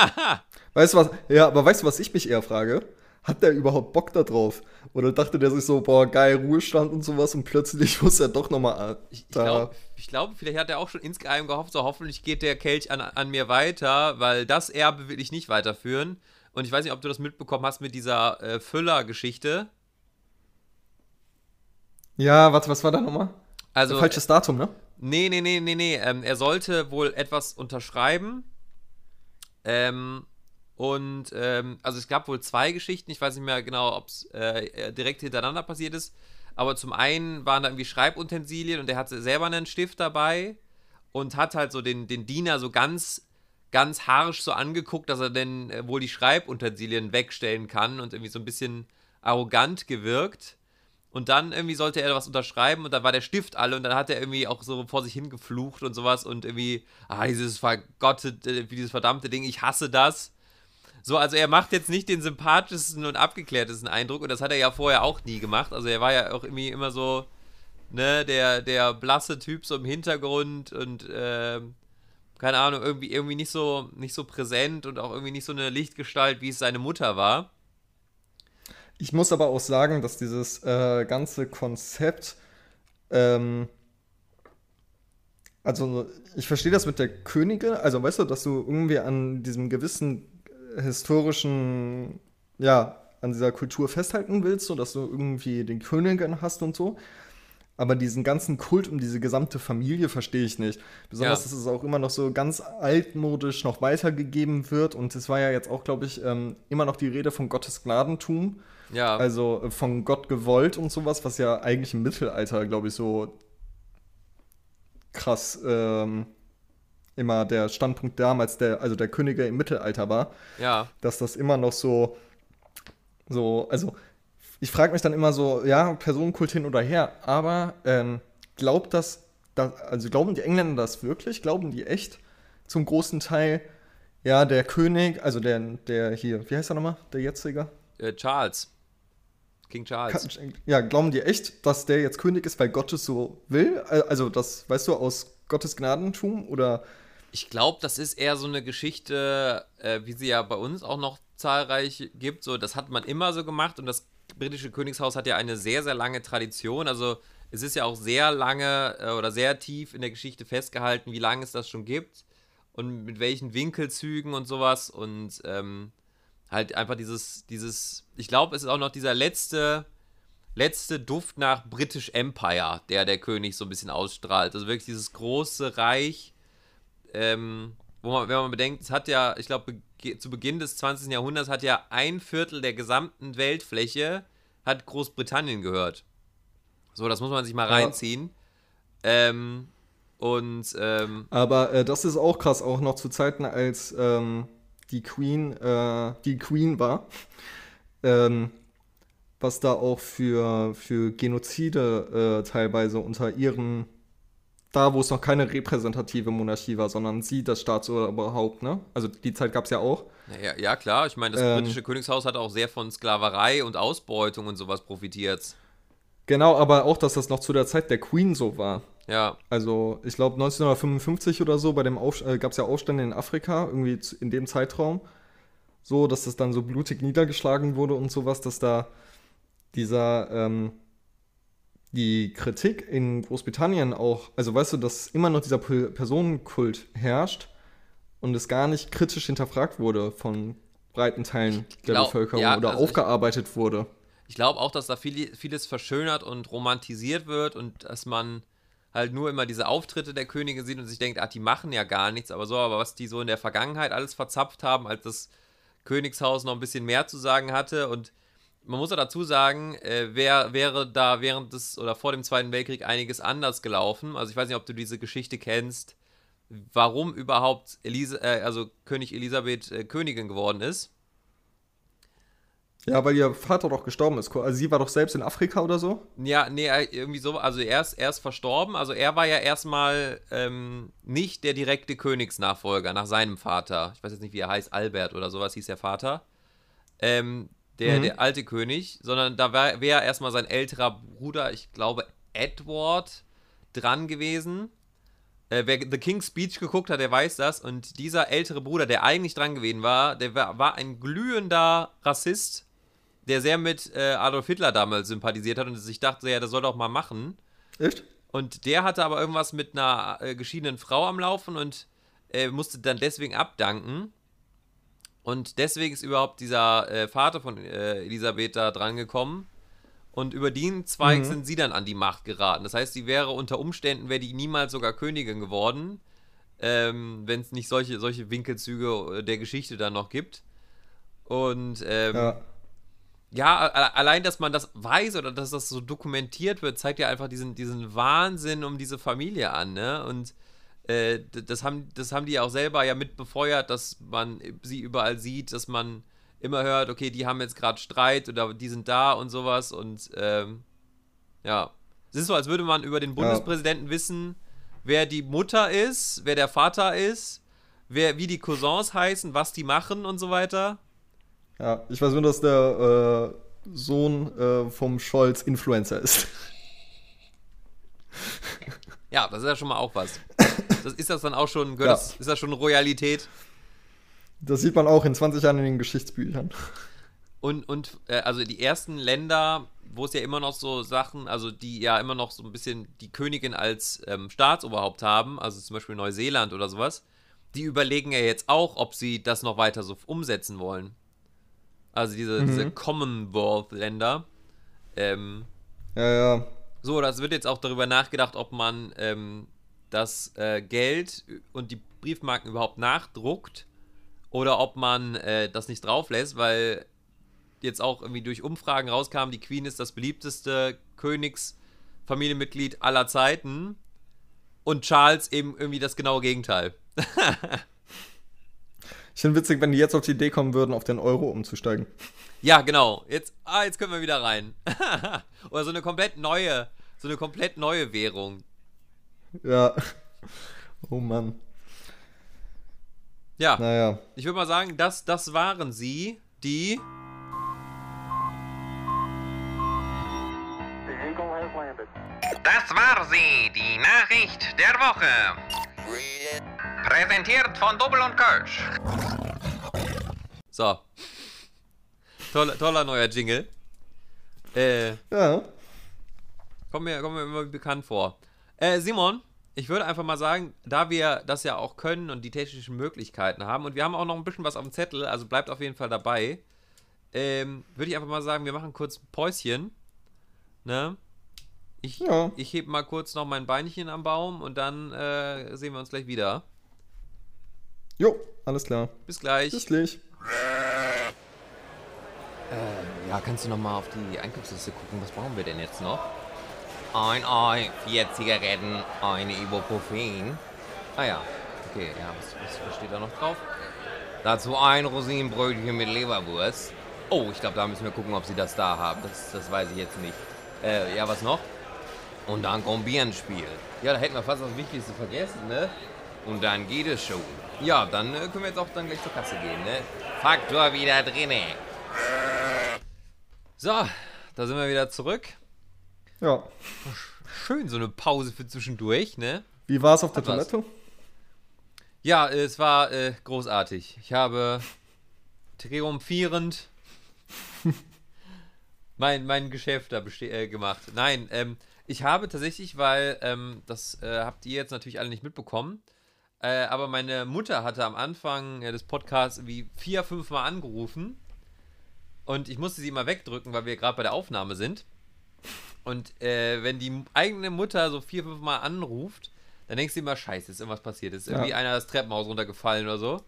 Weißt du was? Ja, aber weißt du, was ich mich eher frage? Hat der überhaupt Bock da drauf? Oder dachte der sich so, boah, geil, Ruhestand und sowas und plötzlich muss er doch nochmal Ich, ich glaube, glaub, vielleicht hat er auch schon insgeheim gehofft, so hoffentlich geht der Kelch an, an mir weiter, weil das Erbe will ich nicht weiterführen. Und ich weiß nicht, ob du das mitbekommen hast mit dieser äh, Füller-Geschichte. Ja, warte, was war da nochmal? Also, Falsches Datum, ne? Nee, nee, nee, nee, nee. Ähm, er sollte wohl etwas unterschreiben. Ähm, und ähm, also es gab wohl zwei Geschichten. Ich weiß nicht mehr genau, ob es äh, direkt hintereinander passiert ist. Aber zum einen waren da irgendwie Schreibutensilien und er hatte selber einen Stift dabei und hat halt so den, den Diener so ganz, ganz harsch so angeguckt, dass er denn äh, wohl die Schreibutensilien wegstellen kann und irgendwie so ein bisschen arrogant gewirkt. Und dann irgendwie sollte er was unterschreiben und dann war der Stift alle und dann hat er irgendwie auch so vor sich hingeflucht und sowas und irgendwie, ah, dieses vergottete, dieses verdammte Ding, ich hasse das. So, also er macht jetzt nicht den sympathischsten und abgeklärtesten Eindruck und das hat er ja vorher auch nie gemacht. Also er war ja auch irgendwie immer so, ne, der, der blasse Typ so im Hintergrund und, ähm, keine Ahnung, irgendwie, irgendwie nicht so, nicht so präsent und auch irgendwie nicht so eine Lichtgestalt, wie es seine Mutter war. Ich muss aber auch sagen, dass dieses äh, ganze Konzept, ähm, also ich verstehe das mit der Königin, also weißt du, dass du irgendwie an diesem gewissen äh, historischen, ja, an dieser Kultur festhalten willst, so dass du irgendwie den Königin hast und so. Aber diesen ganzen Kult um diese gesamte Familie verstehe ich nicht. Besonders, Ja. dass es auch immer noch so ganz altmodisch noch weitergegeben wird. Und es war ja jetzt auch, glaube ich, ähm, immer noch die Rede von Gottes Gnadentum. Ja, Also äh, von Gott gewollt und sowas, was ja eigentlich im Mittelalter, glaube ich, so krass ähm, immer der Standpunkt damals, der, also der Könige im Mittelalter war, ja. dass das immer noch so, so, also ich frage mich dann immer so, ja, Personenkult hin oder her, aber ähm, glaubt das, das, also glauben die Engländer das wirklich? Glauben die echt zum großen Teil, Ja, der König, also der, der hier, wie heißt er nochmal? Der jetzige? Äh, Charles. King Charles. Ja, glauben die echt, dass der jetzt König ist, weil Gott es so will? Äh, Also das, weißt du, aus Gottes Gnadentum oder Ich glaube, das ist eher so eine Geschichte, äh, wie sie ja bei uns auch noch zahlreich gibt. So, das hat man immer so gemacht und das britische Königshaus hat ja eine sehr, sehr lange Tradition. Also es ist ja auch sehr lange äh, oder sehr tief in der Geschichte festgehalten, wie lange es das schon gibt und mit welchen Winkelzügen und sowas. Und ähm, halt einfach dieses, dieses, ich glaube, es ist auch noch dieser letzte, letzte Duft nach British Empire, der der König so ein bisschen ausstrahlt. Also wirklich dieses große Reich ähm, wo man, wenn man bedenkt, es hat ja, ich glaube, zu Beginn des 20. Jahrhunderts hat ja ein Viertel der gesamten Weltfläche hat Großbritannien gehört. So, das muss man sich mal Ja. reinziehen. Ähm, und ähm, Aber äh, das ist auch krass, auch noch zu Zeiten, als ähm, die Queen, äh, die Queen war. Ähm, was da auch für, für Genozide äh, teilweise unter ihren, da wo es noch keine repräsentative Monarchie war, sondern sie das Staatsoberhaupt, ne? Also die Zeit gab es ja auch. naja, ja klar, ich meine, das Ähm. britische Königshaus hat auch sehr von Sklaverei und Ausbeutung und sowas profitiert. Genau, aber auch, dass das noch zu der Zeit der Queen so war. Ja, Also, ich glaube, 1955 oder so, bei dem Auf äh, gab es ja Aufstände in Afrika, irgendwie in dem Zeitraum. So, dass das dann so blutig niedergeschlagen wurde und sowas, dass da dieser, ähm, die Kritik in Großbritannien auch, also weißt du, dass immer noch dieser Pe- Personenkult herrscht und es gar nicht kritisch hinterfragt wurde von breiten Teilen der glaub- Bevölkerung ja, oder also ich- aufgearbeitet wurde. Ich glaube auch, dass da viel, vieles verschönert und romantisiert wird und dass man halt nur immer diese Auftritte der Könige sieht und sich denkt, ach, die machen ja gar nichts, aber so, aber was die so in der Vergangenheit alles verzapft haben, als das Königshaus noch ein bisschen mehr zu sagen hatte und man muss ja dazu sagen, äh, wär, wäre da während des oder vor dem Zweiten Weltkrieg einiges anders gelaufen. Also ich weiß nicht, ob du diese Geschichte kennst, warum überhaupt Elisa, äh, also König Elisabeth äh, Königin geworden ist. Ja, weil ihr Vater doch gestorben ist. Also, sie war doch selbst in Afrika oder so. Ja, nee, er- irgendwie so, also er ist, er ist verstorben, also er war ja erstmal ähm, nicht der direkte Königsnachfolger nach seinem Vater. Ich weiß jetzt nicht, wie er heißt, Albert oder sowas hieß der Vater. Ähm, der, Mhm. der alte König, sondern da wäre wär erstmal sein älterer Bruder, ich glaube Edward, dran gewesen. Äh, wer The King's Speech geguckt hat, der weiß das. Und dieser ältere Bruder, der eigentlich dran gewesen war, der war, war ein glühender Rassist, der sehr mit äh, Adolf Hitler damals sympathisiert hat und sich dachte, ja, das soll doch mal machen. Echt? Und der hatte aber irgendwas mit einer äh, geschiedenen Frau am Laufen und äh, musste dann deswegen abdanken. Und deswegen ist überhaupt dieser äh, Vater von äh, Elisabeth da dran gekommen. Und über den Zweig Mhm. sind sie dann an die Macht geraten. Das heißt, sie wäre unter Umständen, wäre die niemals sogar Königin geworden, ähm, wenn es nicht solche, solche Winkelzüge äh, der Geschichte dann noch gibt. Und ähm, Ja. ja, allein, dass man das weiß oder dass das so dokumentiert wird, zeigt ja einfach diesen, diesen Wahnsinn um diese Familie an, ne? Und äh, das, haben, das haben die ja auch selber ja mit befeuert, dass man sie überall sieht, dass man immer hört, okay, die haben jetzt gerade Streit oder die sind da und sowas und ähm, ja. Es ist so, als würde man über den Bundespräsidenten wissen, wer die Mutter ist, wer der Vater ist, wer, wie die Cousins heißen, was die machen und so weiter. Ja, ich weiß nur, dass der äh, Sohn äh, vom Scholz Influencer ist. Ja, das ist ja schon mal auch was. Das, ist das dann auch schon, Ja. das, ist das schon Royalität? Das sieht man auch in 20 Jahren in den Geschichtsbüchern. Und, und äh, also die ersten Länder, wo es ja immer noch so Sachen, also die ja immer noch so ein bisschen die Königin als ähm, Staatsoberhaupt haben, also zum Beispiel Neuseeland oder sowas, die überlegen ja jetzt auch, ob sie das noch weiter so umsetzen wollen. Also diese, diese Commonwealth-Länder. Ähm, Ja, ja. So, das wird jetzt auch darüber nachgedacht, ob man ähm, das äh, Geld und die Briefmarken überhaupt nachdruckt oder ob man äh, das nicht drauf lässt, weil jetzt auch irgendwie durch Umfragen rauskam, die Queen ist das beliebteste Königsfamilienmitglied aller Zeiten und Charles eben irgendwie das genaue Gegenteil. Ich finde witzig, wenn die jetzt auf die Idee kommen würden, auf den Euro umzusteigen. Ja, genau. Jetzt, ah, jetzt können wir wieder rein. oder so eine komplett neue, so eine komplett neue Währung. Ja. Oh Mann. Ja, Naja. ich würde mal sagen, das, das waren sie, die. Das war sie, die Nachricht der Woche. Präsentiert von Double und Kölsch. So. Toller, toller neuer Jingle. Äh, Ja. kommt mir, kommt mir immer bekannt vor. Äh, Simon, ich würde einfach mal sagen, da wir das ja auch können und die technischen Möglichkeiten haben und wir haben auch noch ein bisschen was auf dem Zettel, also bleibt auf jeden Fall dabei, ähm, würde ich einfach mal sagen, wir machen kurz ein Päuschen. Ne? Ich, Ja. ich heb mal kurz noch mein Beinchen am Baum und dann äh, sehen wir uns gleich wieder. Jo, alles klar. Bis gleich. Bis gleich. Ja, kannst du noch mal auf die Einkaufsliste gucken? Was brauchen wir denn jetzt noch? Ein Ei, vier Zigaretten, eine Ibuprofen. Ah ja, okay, ja, was, was, steht da noch drauf? Dazu ein Rosinenbrötchen mit Leberwurst. Oh, ich glaube, da müssen wir gucken, ob sie das da haben. Das, das weiß ich jetzt nicht. Äh, ja, was noch? Und dann kommt Bierenspiel. Ja, da hätten wir fast das Wichtigste vergessen, ne? Und dann geht es schon. Ja, dann äh, können wir jetzt auch dann gleich zur Kasse gehen, ne? Faktor wieder drinne. So, da sind wir wieder zurück. Ja. Schön, so eine Pause für zwischendurch, ne? Wie war es auf der Hat was. Toilette? Ja, es war äh, großartig. Ich habe triumphierend mein, mein Geschäft da äh, gemacht. Nein, ähm, ich habe tatsächlich, weil ähm, das äh, habt ihr jetzt natürlich alle nicht mitbekommen, äh, aber meine Mutter hatte am Anfang des Podcasts wie vier, fünf Mal angerufen und ich musste sie mal wegdrücken, weil wir gerade bei der Aufnahme sind. Und äh, wenn die eigene Mutter so vier, fünf Mal anruft, dann denkst du immer, scheiße, ist irgendwas passiert. Ist irgendwie Ja. einer das Treppenhaus runtergefallen oder so.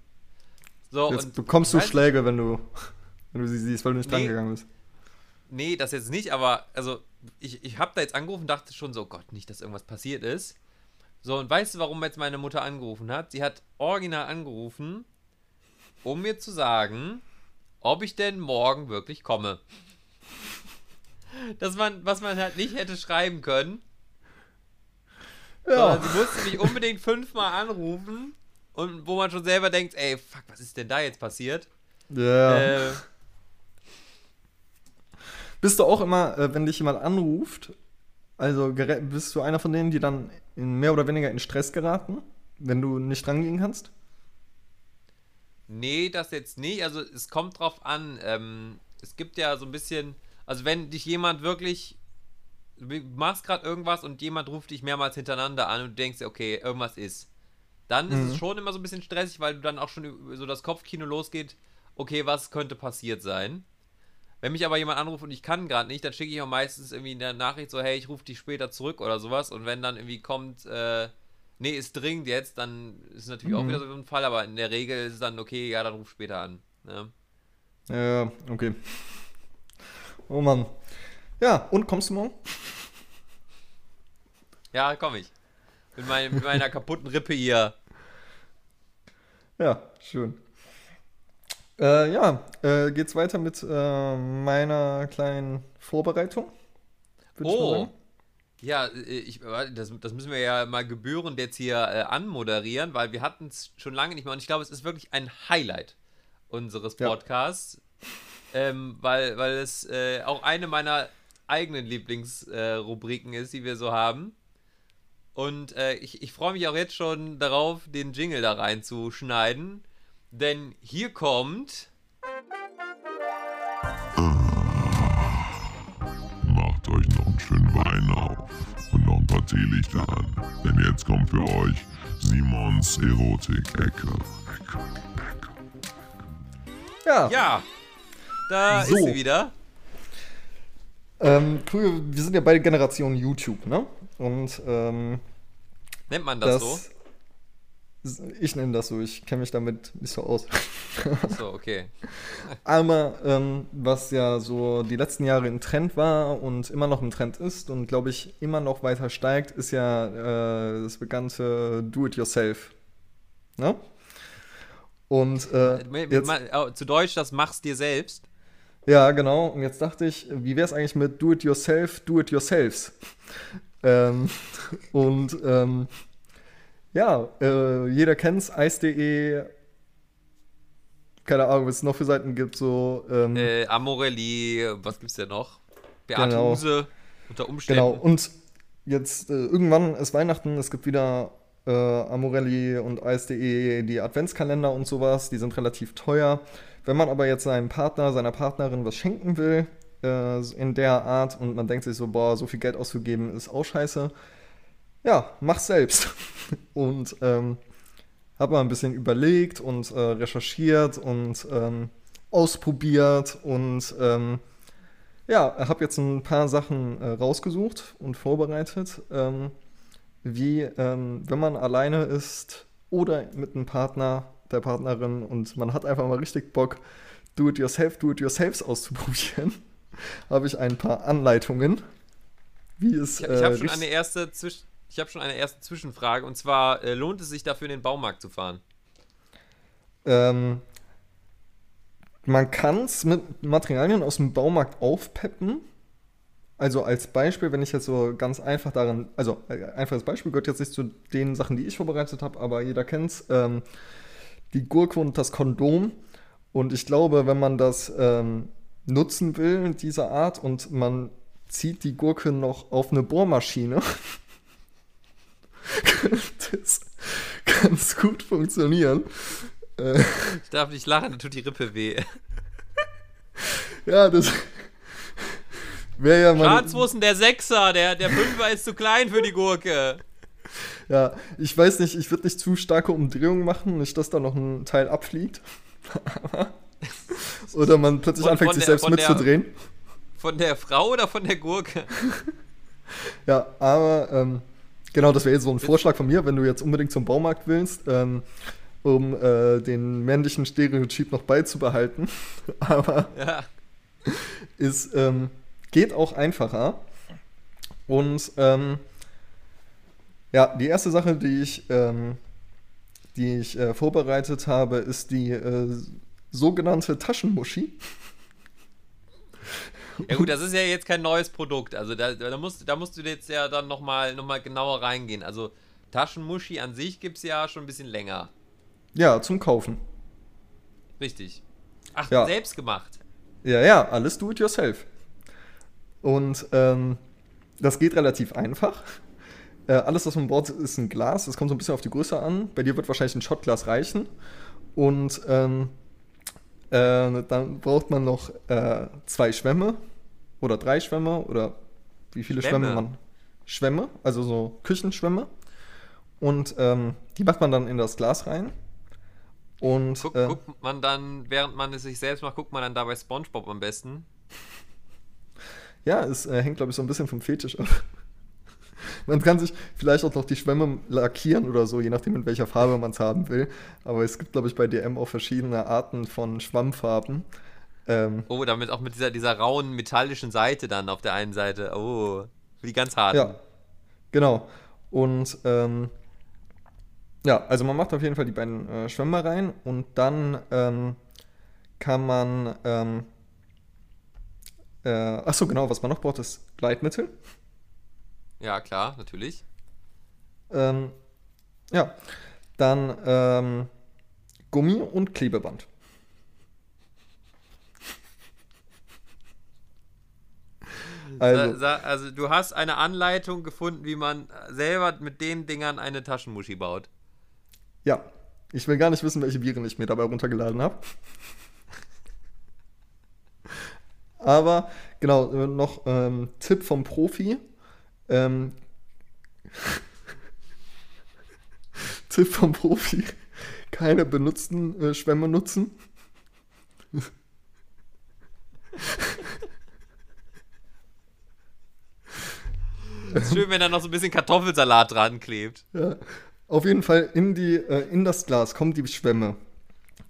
So, Jetzt und bekommst du Schläge, wenn du, wenn du sie siehst, weil du nicht Nee. drangegangen bist. Nee, das jetzt nicht, aber also ich, ich habe da jetzt angerufen und dachte schon so, Gott, nicht, dass irgendwas passiert ist. So, und weißt du, warum jetzt meine Mutter angerufen hat? Sie hat original angerufen, um mir zu sagen, ob ich denn morgen wirklich komme. Dass man, was man halt nicht hätte schreiben können. Ja. Sie musste mich unbedingt fünfmal anrufen und wo man schon selber denkt, ey, fuck, was ist denn da jetzt passiert? Ja. Äh, Bist du auch immer, äh, wenn dich jemand anruft, also bist du einer von denen, die dann mehr oder weniger in Stress geraten, wenn du nicht rangehen kannst? Nee, das jetzt nicht. Also es kommt drauf an. Ähm, es gibt ja so ein bisschen, also wenn dich jemand wirklich, du machst gerade irgendwas und jemand ruft dich mehrmals hintereinander an und du denkst, okay, irgendwas ist, dann ist Mhm. es schon immer so ein bisschen stressig, weil du dann auch schon so das Kopfkino losgeht, okay, was könnte passiert sein. Wenn mich aber jemand anruft und ich kann gerade nicht, dann schicke ich auch meistens irgendwie in der Nachricht so, hey, ich rufe dich später zurück oder sowas. Und wenn dann irgendwie kommt, äh, nee, ist dringend jetzt, dann ist natürlich auch Mhm. wieder so ein Fall, aber in der Regel ist es dann okay, ja, dann ruf später an. Ne? Ja, okay. Oh Mann. Ja, und kommst du morgen? Ja, komm ich. Mit, mein, mit meiner kaputten Rippe hier. Ja, schön. Äh, ja, äh, geht's weiter mit äh, meiner kleinen Vorbereitung? Ich Oh. Ja, äh, ich, das, das müssen wir ja mal gebührend jetzt hier äh, anmoderieren, weil wir hatten es schon lange nicht mehr und ich glaube, es ist wirklich ein Highlight unseres Ja. Ähm, weil, weil es äh, auch eine meiner eigenen Lieblingsrubriken äh, ist, die wir so haben. Und äh, ich, ich freue mich auch jetzt schon darauf, den Jingle da reinzuschneiden, denn hier kommt... Macht euch noch einen schönen Wein auf und noch ein paar Teelichter an. Denn jetzt kommt für euch Simons Erotik-Ecke. Ecke, Ecke. Ja, Ja, da So. ist sie wieder. ähm, früher, wir sind ja beide Generation YouTube, ne? Und ähm, Nennt man das, so? das. Ich nenne das so, ich kenne mich damit nicht so aus. So, okay. Einmal, ähm, was ja so die letzten Jahre im Trend war und immer noch im Trend ist und glaube ich immer noch weiter steigt, ist ja äh, das bekannte Do-it-yourself. Ne? Und äh, jetzt, Mal- oh, Zu Deutsch, das machst dir selbst. Ja, genau. Und jetzt dachte ich, wie wäre es eigentlich mit Do-it-yourself, Do-it-yourselves? ähm, und ähm, ja, äh, jeder kennt's, Eis.de keine Ahnung, was es noch für Seiten gibt, so, ähm, Äh, Amorelli, was gibt's denn noch? Beate Genau. Huse, unter Umständen. Genau, und jetzt äh, irgendwann ist Weihnachten, es gibt wieder äh, Amorelli und Eis.de, die Adventskalender und sowas, die sind relativ teuer. Wenn man aber jetzt seinem Partner, seiner Partnerin was schenken will, äh, in der Art, und man denkt sich so, boah, so viel Geld auszugeben ist auch scheiße, ja, mach's selbst. und ähm, hab mal ein bisschen überlegt und äh, recherchiert und ähm, ausprobiert und ähm, ja, habe jetzt ein paar Sachen äh, rausgesucht und vorbereitet, ähm, wie ähm, wenn man alleine ist oder mit einem Partner, der Partnerin und man hat einfach mal richtig Bock, Do-it-yourself, Do-it-yourselfs auszuprobieren, habe ich ein paar Anleitungen, wie es Ich, ich habe äh, schon eine erste Zwisch ich habe schon eine erste Zwischenfrage und zwar äh, lohnt es sich dafür in den Baumarkt zu fahren? Ähm, man kann es mit Materialien aus dem Baumarkt aufpeppen. Also als Beispiel, wenn ich jetzt so ganz einfach daran, also äh, einfaches Beispiel gehört jetzt nicht zu den Sachen, die ich vorbereitet habe, aber jeder kennt es, ähm, die Gurke und das Kondom. Und ich glaube, wenn man das ähm, nutzen will, dieser Art, und man zieht die Gurke noch auf eine Bohrmaschine, könnte es ganz gut funktionieren. Äh, Ich darf nicht lachen, dann tut die Rippe weh. Ja, das wäre ja mal. Denn der Sechser? Der, der Fünfer ist zu klein für die Gurke. Ja, ich weiß nicht, ich würde nicht zu starke Umdrehungen machen, nicht, dass da noch ein Teil abfliegt. Oder man plötzlich Von- anfängt, von sich der- selbst von der- mitzudrehen. Von der Frau oder von der Gurke? Ja, aber ähm, genau, das wäre jetzt so ein Vorschlag von mir, wenn du jetzt unbedingt zum Baumarkt willst, ähm, um äh, den männlichen Stereotyp noch beizubehalten. aber Ja. ist, ähm, geht auch einfacher. Und ähm, ja, die erste Sache, die ich, ähm, die ich äh, vorbereitet habe, ist die äh, sogenannte Taschenmuschi. Ja gut, das ist ja jetzt kein neues Produkt. Also da, da, musst, da musst du jetzt ja dann nochmal noch mal genauer reingehen. Also Taschenmuschi an sich gibt es ja schon ein bisschen länger. Ja, zum Kaufen. Richtig. Ach, Ja. selbst gemacht. Ja, ja, alles do it yourself. Und ähm, das geht relativ einfach. Äh, alles, was man braucht, ist ein Glas. Das kommt so ein bisschen auf die Größe an. Bei dir wird wahrscheinlich ein Shotglas reichen. Und ähm, äh, dann braucht man noch äh, zwei Schwämme oder drei Schwämme oder wie viele Schwämme, Schwämme? man. Schwämme, also so Küchenschwämme. Und ähm, die macht man dann in das Glas rein. Und Guck, äh, guckt man dann, während man es sich selbst macht, guckt man dann dabei Spongebob am besten. Ja, es äh, hängt, glaube ich, so ein bisschen vom Fetisch ab. Man kann sich vielleicht auch noch die Schwämme lackieren oder so, je nachdem, in welcher Farbe man es haben will. Aber es gibt, glaube ich, bei DM auch verschiedene Arten von Schwammfarben. Ähm, Oh, damit auch mit dieser, dieser rauen metallischen Seite dann auf der einen Seite. Oh, die ganz harten. ja, genau. Und ähm, ja, also man macht auf jeden Fall die beiden äh, Schwämme rein und dann ähm, kann man. Ähm, äh, achso, genau, was man noch braucht, ist Gleitmittel. Ja, klar, natürlich. Ähm, ja, dann ähm, Gummi und Klebeband. Also, also du hast eine Anleitung gefunden, wie man selber mit den Dingern eine Taschenmuschi baut. ja, ich will gar nicht wissen, welche Viren ich mir dabei runtergeladen habe. Aber genau, noch ähm, Tipp vom Profi. Ähm, Tipp vom Profi. Keine benutzten äh, Schwämme nutzen. Ist schön, wenn da noch so ein bisschen Kartoffelsalat dran klebt. Ja. Auf jeden Fall in, die, äh, in das Glas kommen die Schwämme.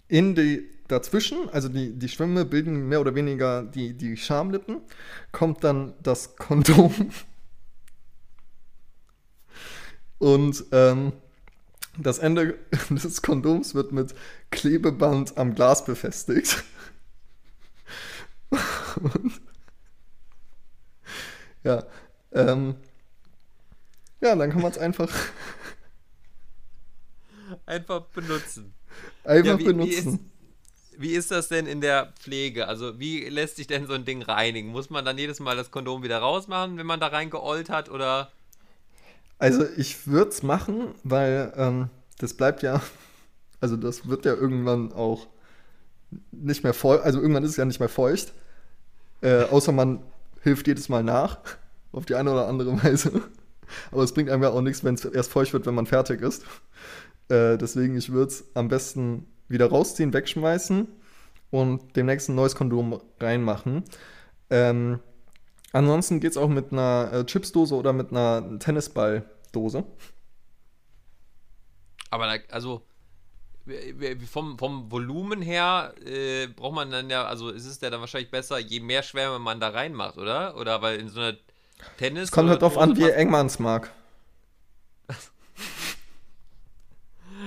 In die dazwischen, also die, die Schwämme bilden mehr oder weniger die, die Schamlippen, kommt dann das Kondom. Und ähm, das Ende des Kondoms wird mit Klebeband am Glas befestigt. Und, ja, ähm, ja, dann kann man es einfach Einfach benutzen. Einfach Ja, wie- wie benutzen. ist- wie ist das denn in der Pflege? Also, wie lässt sich denn so ein Ding reinigen? Muss man dann jedes Mal das Kondom wieder rausmachen, wenn man da reingeollt hat? Oder. Also ich würde es machen, weil ähm, das bleibt ja, also das wird ja irgendwann auch nicht mehr feucht, also irgendwann ist es ja nicht mehr feucht, äh, außer man hilft jedes Mal nach, auf die eine oder andere Weise. Aber es bringt einem ja auch nichts, wenn es erst feucht wird, wenn man fertig ist. Äh, deswegen, ich würde es am besten wieder rausziehen, wegschmeißen und demnächst ein neues Kondom reinmachen. Ähm, ansonsten geht es auch mit einer äh, Chipsdose oder mit einer Tennisballdose. Aber da, also. Vom, vom Volumen her äh, braucht man dann ja, also ist es ja dann wahrscheinlich besser, je mehr Schwärme man da reinmacht, oder? Oder weil in so einer Tennis. Es kommt halt drauf an, wie eng man es mag.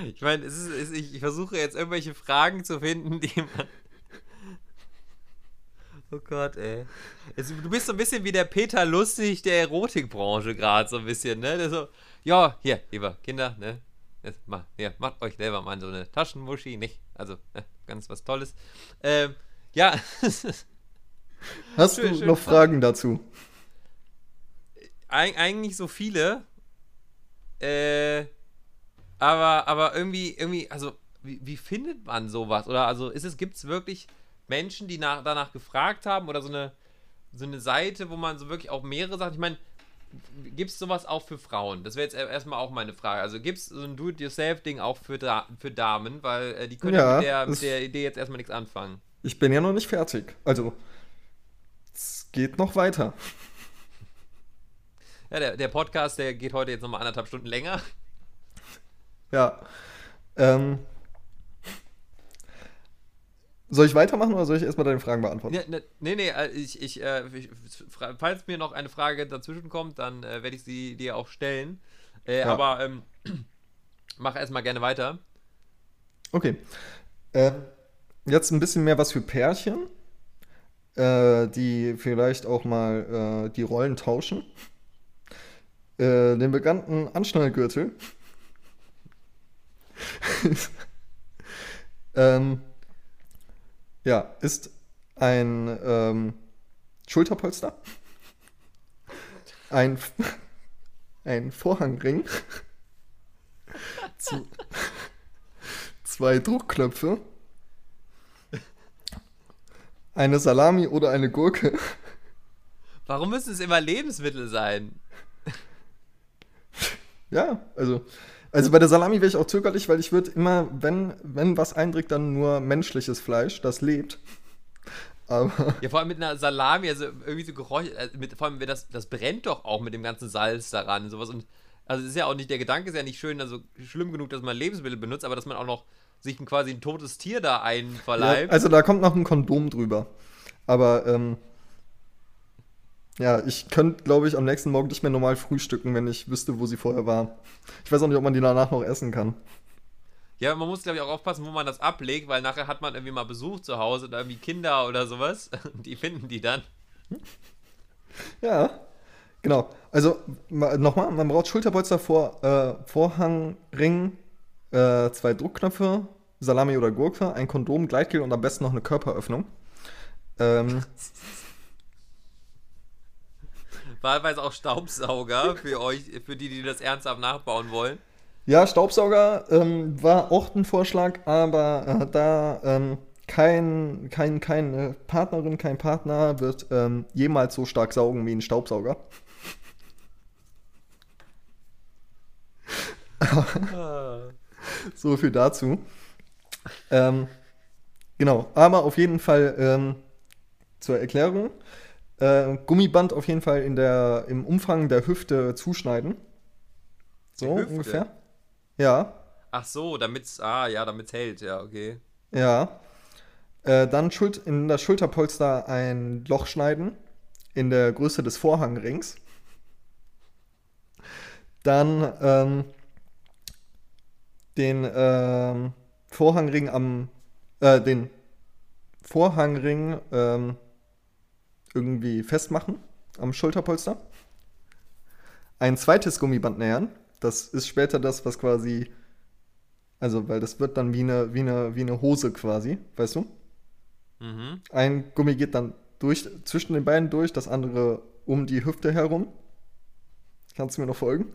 Ich meine, ich, ich versuche jetzt irgendwelche Fragen zu finden, die man. Oh Gott, ey. Es, du bist so ein bisschen wie der Peter Lustig der Erotikbranche gerade, so ein bisschen, ne? Der so, ja, hier, lieber Kinder, ne? Jetzt mal, hier, macht euch selber mal so eine Taschenmuschi, nicht? Also, ne, ganz was Tolles. Ähm, ja, Hast Schön, du schön noch Frage. Fragen dazu? Eig eigentlich so viele. Äh, aber, aber irgendwie, irgendwie, also, wie, wie findet man sowas? Oder also ist es, gibt es wirklich Menschen, die nach, danach gefragt haben oder so eine, so eine Seite, wo man so wirklich auch mehrere Sachen, ich meine, gibt es sowas auch für Frauen? Das wäre jetzt erstmal auch meine Frage. Also gibt es so ein Do-it-yourself-Ding auch für, Da- für Damen, weil äh, die können Ja, mit, der, mit der Idee jetzt erstmal nichts anfangen. Ich bin ja noch nicht fertig. Also, es geht noch weiter. Ja, der, der Podcast, der geht heute jetzt nochmal anderthalb Stunden länger. Ja. Ähm, soll ich weitermachen oder soll ich erstmal deine Fragen beantworten? Ne, nee, nee, äh, ich, ich, äh, ich, falls mir noch eine Frage dazwischen kommt, dann äh, werde ich sie dir auch stellen. Äh, Ja. Aber ähm, mach erstmal gerne weiter. Okay. Ähm, jetzt ein bisschen mehr was für Pärchen, äh, die vielleicht auch mal äh, die Rollen tauschen. Äh, den bekannten Anschnallgürtel. ähm, ja, ist ein ähm, Schulterpolster, ein, ein Vorhangring, zu, zwei Druckknöpfe, eine Salami oder eine Gurke. Warum müssen es immer Lebensmittel sein? Ja, also, also bei der Salami wäre ich auch zögerlich, weil ich würde immer, wenn, wenn was eindringt, dann nur menschliches Fleisch, das lebt. Aber Ja, vor allem mit einer Salami, also irgendwie so Geräusch, äh, mit, vor allem, wenn das, das brennt doch auch mit dem ganzen Salz daran und sowas. Und also es ist ja auch nicht, der Gedanke ist ja nicht schön, also schlimm genug, dass man Lebensmittel benutzt, aber dass man auch noch sich ein, quasi ein totes Tier da ja, einverleibt. also da kommt noch ein Kondom drüber. Aber ähm, ja, ich könnte, glaube ich, am nächsten Morgen nicht mehr normal frühstücken, wenn ich wüsste, wo sie vorher war. Ich weiß auch nicht, ob man die danach noch essen kann. Ja, man muss, glaube ich, auch aufpassen, wo man das ablegt, weil nachher hat man irgendwie mal Besuch zu Hause oder irgendwie Kinder oder sowas. Die finden die dann. Ja, genau. Also ma- nochmal, man braucht Schulterpolster, vor, äh, Vorhang, Ring, äh, zwei Druckknöpfe, Salami oder Gurke, ein Kondom, Gleitgel und am besten noch eine Körperöffnung. Ähm, Wahlweise auch Staubsauger für euch, für die, die das ernsthaft nachbauen wollen. ja, Staubsauger ähm, war auch ein Vorschlag, aber äh, da ähm, kein, kein, keine Partnerin, kein Partner wird ähm, jemals so stark saugen wie ein Staubsauger. So viel dazu. Ähm, genau, aber auf jeden Fall ähm, zur Erklärung. Äh, Gummiband auf jeden Fall in der, im Umfang der Hüfte zuschneiden. So ungefähr. Ja, Ach so, damit's, ah ja, damit's hält, ja, okay. ja. Äh, dann Schul in das Schulterpolster ein Loch schneiden in der Größe des Vorhangrings. Dann ähm, den ähm, Vorhangring am äh, den Vorhangring ähm, irgendwie festmachen am Schulterpolster. Ein zweites Gummiband nähern. Das ist später das, was quasi also, weil das wird dann wie eine, wie eine, wie eine Hose quasi, weißt du? Mhm. Ein Gummi geht dann durch, zwischen den Beinen durch, das andere um die Hüfte herum. Kannst du mir noch folgen?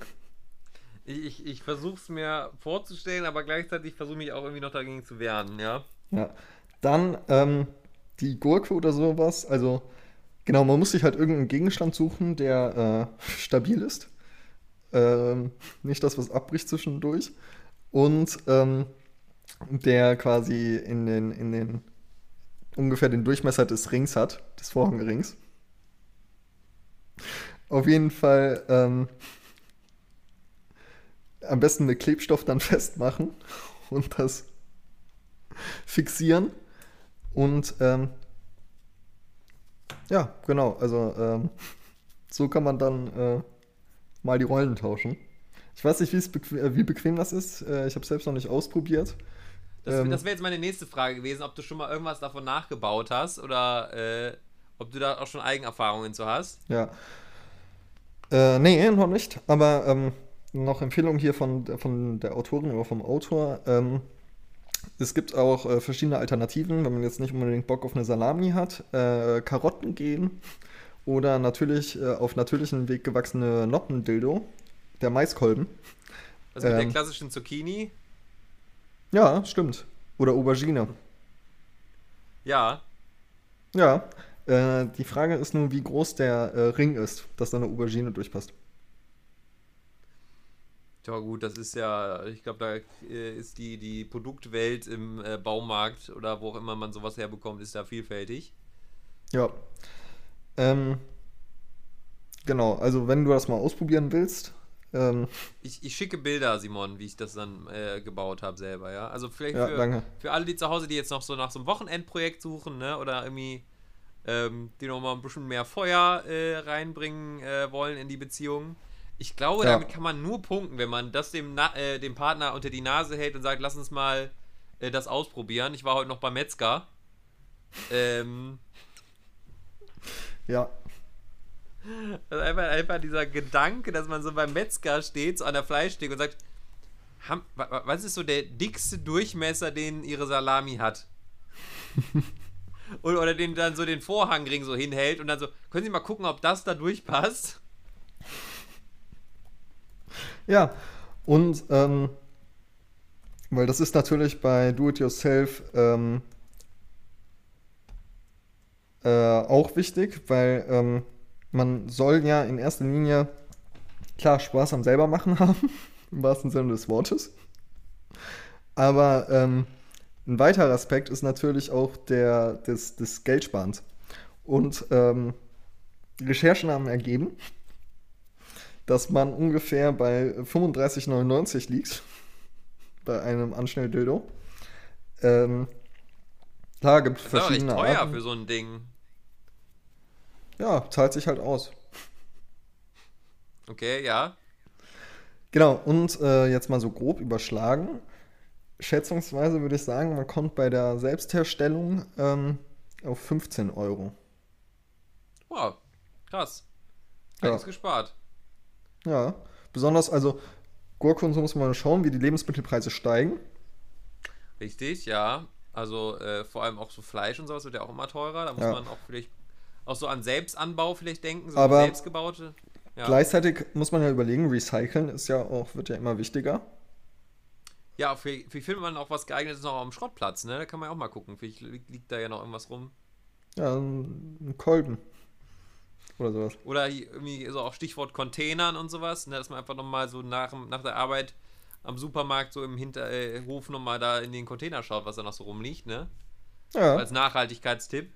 Ich, ich, ich versuche es mir vorzustellen, aber gleichzeitig versuche mich auch irgendwie noch dagegen zu wehren, ja. Ja. Dann ähm, die Gurke oder sowas. Also, genau, man muss sich halt irgendeinen Gegenstand suchen, der äh, stabil ist. Ähm, nicht das, was abbricht zwischendurch. Und ähm, der quasi in den, in den ungefähr den Durchmesser des Rings hat, des Vorhangrings. Auf jeden Fall ähm, am besten mit Klebstoff dann festmachen und das fixieren. Und ähm, ja, genau, also ähm, so kann man dann äh, mal die Rollen tauschen. Ich weiß nicht, bequ äh, wie bequem das ist. Äh, ich habe es selbst noch nicht ausprobiert. Das, Ähm. das wäre jetzt meine nächste Frage gewesen, ob du schon mal irgendwas davon nachgebaut hast oder äh, ob du da auch schon Eigenerfahrungen zu hast. Ja. Äh, nee, noch nicht. Aber ähm, noch Empfehlung hier von, der- von der Autorin oder vom Autor. Ähm, es gibt auch äh, verschiedene Alternativen, wenn man jetzt nicht unbedingt Bock auf eine Salami hat. Äh, Karotten gehen oder natürlich äh, auf natürlichen Weg gewachsene Noppendildo, der Maiskolben. Also mit der Ähm. klassischen Zucchini. Ja, stimmt. Oder Aubergine. Ja. Ja. Äh, die Frage ist nur, wie groß der äh, Ring ist, dass da eine Aubergine durchpasst. Ja gut, das ist ja, ich glaube, da äh, ist die, die Produktwelt im äh, Baumarkt oder wo auch immer man sowas herbekommt, ist da vielfältig. Ja. Ähm, genau, also wenn du das mal ausprobieren willst, ähm, Ich, ich schicke Bilder, Simon, wie ich das dann äh, gebaut habe selber, ja. Also vielleicht Ja, für, danke. für alle, die zu Hause, die jetzt noch so nach so einem Wochenendprojekt suchen, ne, oder irgendwie ähm, die nochmal ein bisschen mehr Feuer äh, reinbringen äh, wollen in die Beziehung. Ich glaube, Ja. damit kann man nur punkten, wenn man das dem, Na äh, dem Partner unter die Nase hält und sagt, lass uns mal äh, das ausprobieren. Ich war heute noch beim Metzger. Ähm, ja, Also einfach, einfach dieser Gedanke, dass man so beim Metzger steht, so an der Fleischtheke und sagt, "Ham- wa- wa- was ist so der dickste Durchmesser, den ihre Salami hat? oder, oder den dann so den Vorhangring so hinhält und dann so, können Sie mal gucken, ob das da durchpasst? Ja. Und, ähm, weil das ist natürlich bei Do-It-Yourself ähm, äh, auch wichtig, weil ähm, man soll ja in erster Linie klar Spaß am selber machen haben, im wahrsten Sinne des Wortes. Aber ähm, ein weiterer Aspekt ist natürlich auch der des, des Geldsparens. Und ähm, Recherchen haben ergeben, dass man ungefähr bei 35,99 liegt bei einem Anschnelldildo. Ähm, klar, gibt Das ist aber recht verschiedene teuer Arten. für so ein Ding. Ja, zahlt sich halt aus. Okay, ja. Genau, und äh, jetzt mal so grob überschlagen. Schätzungsweise würde ich sagen, man kommt bei der Selbstherstellung ähm, auf 15 Euro. Wow, krass. Ja. Einiges gespart. Ja, besonders, also Gurke und so muss man schauen, wie die Lebensmittelpreise steigen. Richtig, ja. Also äh, vor allem auch so Fleisch und sowas wird ja auch immer teurer. Da muss Ja. man auch vielleicht auch so an Selbstanbau vielleicht denken, so Aber selbstgebaute. Ja. Gleichzeitig muss man ja überlegen, Recyceln ist ja auch, wird ja immer wichtiger. Ja, vielleicht vielleicht findet man auch was geeignetes noch am Schrottplatz, ne? Da kann man ja auch mal gucken. Vielleicht li- liegt da ja noch irgendwas rum. Ja, ein Kolben. Oder sowas. Oder irgendwie so auch Stichwort Containern und sowas, ne? Dass man einfach nochmal so nach, nach der Arbeit am Supermarkt so im Hinterhof nochmal da in den Container schaut, was da noch so rumliegt, ne? Ja, Als Nachhaltigkeitstipp.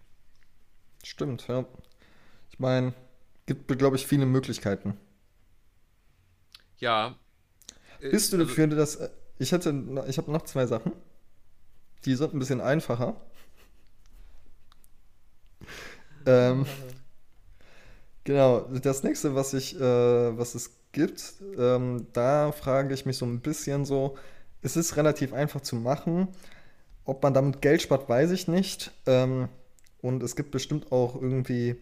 stimmt, ja. Ich meine, gibt, glaube ich, viele Möglichkeiten. Ja. Äh, Bist du also- dafür, dass. äh, Ich hätte. Ich habe noch zwei Sachen. Die sind ein bisschen einfacher. ähm, genau, das nächste, was ich, äh, was es gibt, ähm, da frage ich mich so ein bisschen so, es ist relativ einfach zu machen. Ob man damit Geld spart, weiß ich nicht. Ähm, und es gibt bestimmt auch irgendwie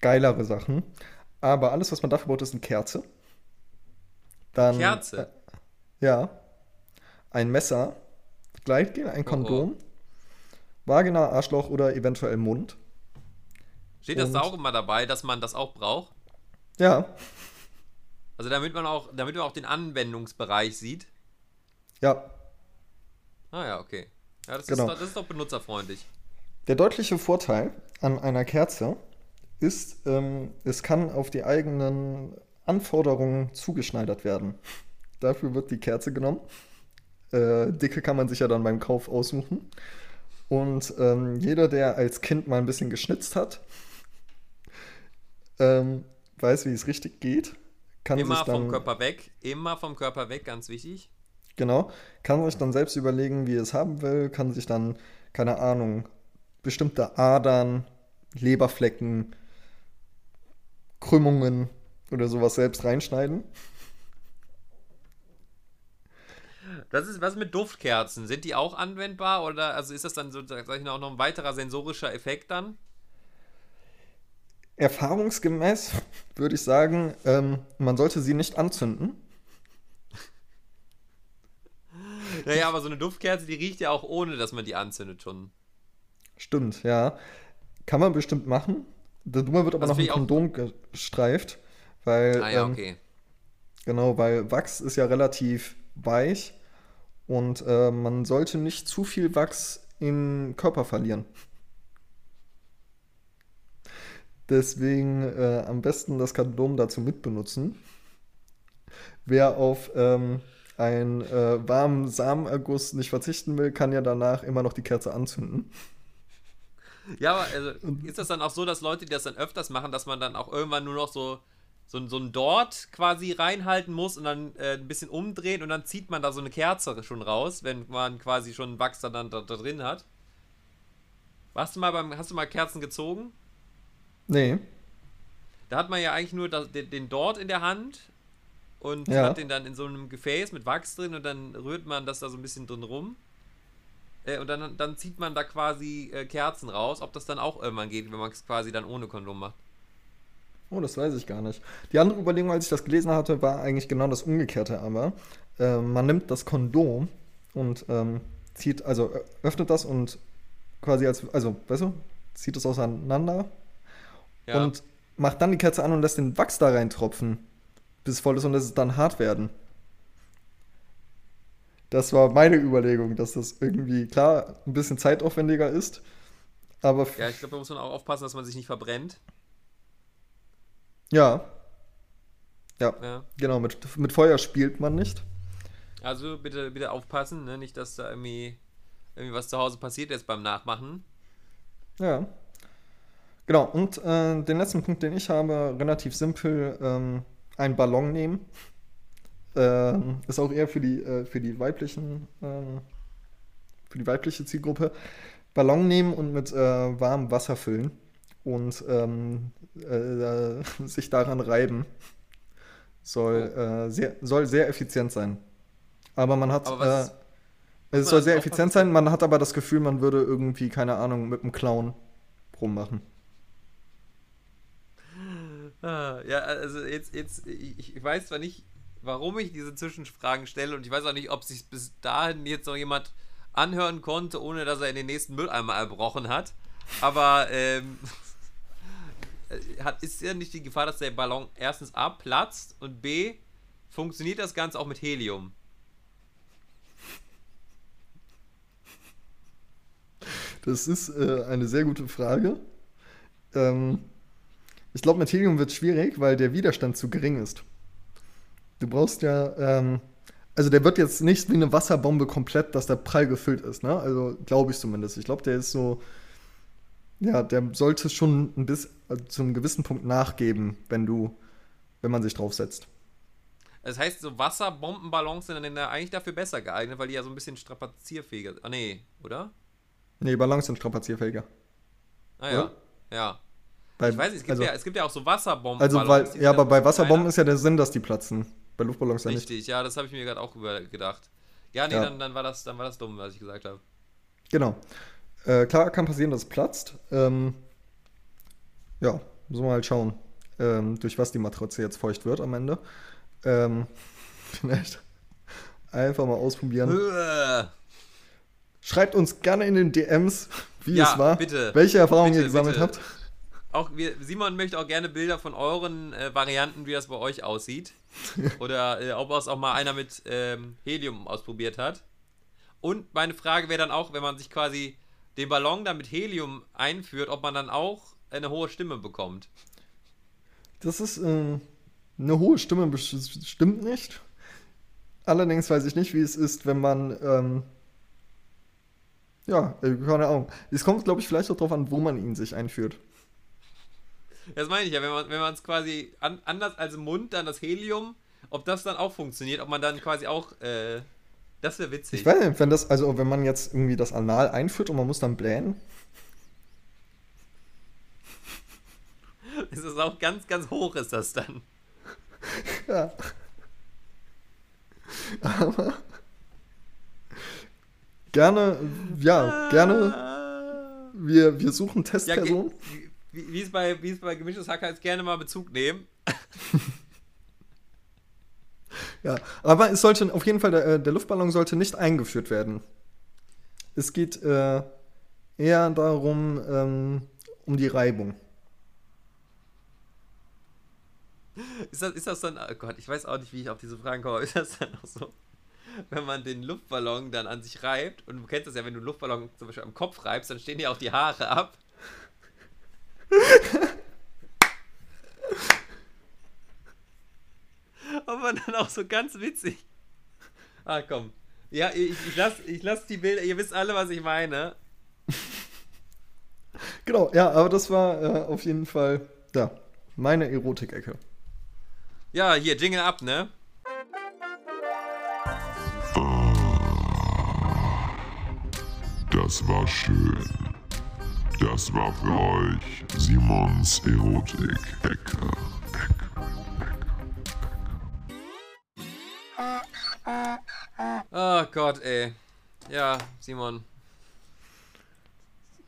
geilere Sachen. Aber alles, was man dafür braucht, ist eine Kerze. Dann, Kerze? Äh, ja. Ein Messer, Gleitgel, ein Oh, oh. Kondom Vagina, Arschloch oder eventuell Mund. Steht das da auch immer dabei, dass man das auch braucht? Ja, Also damit man auch, damit man auch den Anwendungsbereich sieht. ja. Ah ja, okay. Ja, das, Genau. ist, doch, das ist doch benutzerfreundlich. Der deutliche Vorteil an einer Kerze ist, ähm, es kann auf die eigenen Anforderungen zugeschneidert werden. Dafür wird die Kerze genommen. Äh, Dicke kann man sich ja dann beim Kauf aussuchen. Und ähm, jeder, der als Kind mal ein bisschen geschnitzt hat, ähm, weiß, wie es richtig geht, kann Immer sich dann vom Körper weg. Immer vom Körper weg, ganz wichtig. Genau. Kann sich dann selbst überlegen, wie er es haben will, kann sich dann, keine Ahnung, bestimmte Adern, Leberflecken, Krümmungen oder sowas selbst reinschneiden. Das ist was mit Duftkerzen. Sind die auch anwendbar oder also ist das dann so, sag ich mal, auch noch ein weiterer sensorischer Effekt dann? Erfahrungsgemäß würde ich sagen, ähm, man sollte sie nicht anzünden. Naja, aber so eine Duftkerze, die riecht ja auch ohne, dass man die anzündet schon. Stimmt, ja. Kann man bestimmt machen. Der Dummer wird aber Das noch ein Kondom gestreift, weil Ah ja, ähm, okay. Genau, weil Wachs ist ja relativ weich und äh, man sollte nicht zu viel Wachs im Körper verlieren. Deswegen äh, am besten das Kondom dazu mitbenutzen. Wer auf ähm, einen äh, warmen Samenerguss nicht verzichten will, kann ja danach immer noch die Kerze anzünden. Ja, aber also, ist das dann auch so, dass Leute, die das dann öfters machen, dass man dann auch irgendwann nur noch so, so, so ein Dort quasi reinhalten muss und dann äh, ein bisschen umdrehen und dann zieht man da so eine Kerze schon raus, wenn man quasi schon Wachs dann, dann da, da drin hat? Warst du mal beim, hast du mal Kerzen gezogen? Nee, Da hat man ja eigentlich nur das, den, den Dort in der Hand und Ja. hat den dann in so einem Gefäß mit Wachs drin und dann rührt man das da so ein bisschen drin rum. Äh, und dann, dann zieht man da quasi äh, Kerzen raus, ob das dann auch irgendwann geht, wenn man es quasi dann ohne Kondom macht. Oh, das weiß ich gar nicht. Die andere Überlegung, als ich das gelesen hatte, war eigentlich genau das Umgekehrte aber. Äh, man nimmt das Kondom und ähm, zieht, also öffnet das und quasi als, also, weißt du, zieht es auseinander Ja. und macht dann die Kerze an und lässt den Wachs da reintropfen, bis es voll ist und lässt es dann hart werden. Das war meine Überlegung, dass das irgendwie, klar, ein bisschen zeitaufwendiger ist, aber ja, ich glaube, da muss man auch aufpassen, dass man sich nicht verbrennt. ja. Ja, Ja. genau, mit, mit Feuer spielt man nicht. Also bitte, bitte aufpassen, ne? nicht, dass da irgendwie, irgendwie was zu Hause passiert ist beim Nachmachen. Ja. Genau, und äh, den letzten Punkt, den ich habe, relativ simpel, ähm, einen Ballon nehmen. Ähm, ist auch eher für die, äh, für die weiblichen, ähm, für die weibliche Zielgruppe. Ballon nehmen und mit äh, warmem Wasser füllen und ähm, äh, sich daran reiben. Soll, äh, sehr, soll sehr effizient sein. Aber man hat. Aber was äh, es soll sehr effizient sein, man hat aber das Gefühl, man würde irgendwie, keine Ahnung, mit einem Clown rummachen. Ah, ja, also jetzt, jetzt, ich, ich weiß zwar nicht, warum ich diese Zwischenfragen stelle und ich weiß auch nicht, ob sich bis dahin jetzt noch jemand anhören konnte, ohne dass er in den nächsten Mülleimer erbrochen hat. Aber ähm, hat, ist ja nicht die Gefahr, dass der Ballon erstens A platzt und B funktioniert das Ganze auch mit Helium. Das ist äh, eine sehr gute Frage. Ähm, ich glaube, mit Helium wird es schwierig, weil der Widerstand zu gering ist. Du brauchst ja, ähm, also der wird jetzt nicht wie eine Wasserbombe komplett, dass der prall gefüllt ist, ne? Also glaube ich zumindest. Ich glaube, der ist so, ja, der sollte schon ein bisschen also zu einem gewissen Punkt nachgeben, wenn du, wenn man sich draufsetzt. Das heißt, so Wasserbombenballons sind dann eigentlich dafür besser geeignet, weil die ja so ein bisschen strapazierfähiger sind. Ah, nee, oder? Nee, Ballons sind strapazierfähiger. Ah ja, Oder? ja. Bei, Ich weiß nicht, es gibt, also, ja, es gibt ja auch so Wasserbomben. also weil, ja, aber bei Wasserbomben ist ja der Sinn, dass die platzen. Bei Luftballons ja nicht. Richtig, ja, das habe ich mir gerade auch über gedacht. Ja, nee, Ja. Dann, dann, war das, dann war das dumm, was ich gesagt habe. Genau. Äh, klar kann passieren, dass es platzt. Ähm, ja, müssen wir halt schauen, ähm, durch was die Matratze jetzt feucht wird am Ende. Ähm, vielleicht einfach mal ausprobieren. Schreibt uns gerne in den DMs, wie Ja, es war, bitte. welche Erfahrungen Bitte, ihr gesammelt bitte. habt. Auch wir, Simon möchte auch gerne Bilder von euren äh, Varianten, wie das bei euch aussieht. Oder äh, ob es auch mal einer mit ähm, Helium ausprobiert hat. Und meine Frage wäre dann auch, wenn man sich quasi den Ballon dann mit Helium einführt, ob man dann auch eine hohe Stimme bekommt. Das ist äh, eine hohe Stimme, stimmt nicht. Allerdings weiß ich nicht, wie es ist, wenn man, ähm, ja, keine Ahnung. Es kommt, glaube ich, vielleicht auch darauf an, wo man ihn sich einführt. Das meine ich ja, wenn man wenn man es quasi an, anders als im Mund dann das Helium, ob das dann auch funktioniert, ob man dann quasi auch, äh, das wäre witzig. Ich weiß nicht, wenn das, also wenn man jetzt irgendwie das Anal einführt und man muss dann blähen. Es ist auch ganz, ganz hoch ist das dann. Ja. Aber gerne, ja, gerne. Wir, wir suchen Ja, Testpersonen. ge- wie, es bei, wie es bei gemischtes Hacker ist, gerne mal Bezug nehmen. Ja, aber es sollte auf jeden Fall, der, äh, der Luftballon sollte nicht eingeführt werden. Es geht äh, eher darum, ähm, um die Reibung. Ist das, ist das dann, oh Gott, ich weiß auch nicht, wie ich auf diese Fragen komme, ist das dann auch so, wenn man den Luftballon dann an sich reibt, und du kennst das ja, wenn du einen Luftballon zum Beispiel am Kopf reibst, dann stehen dir auch die Haare ab. Aber dann auch so ganz witzig. Ah, komm. Ja, ich, ich lass, ich lass die Bilder, ihr wisst alle, was ich meine. Genau, ja, aber das war äh, auf jeden Fall, ja, meine Erotik-Ecke. Ja, hier, Jingle ab, ne? Das war schön. Das war für euch Simons Erotik-Ecke. Oh Gott, ey. Ja, Simon.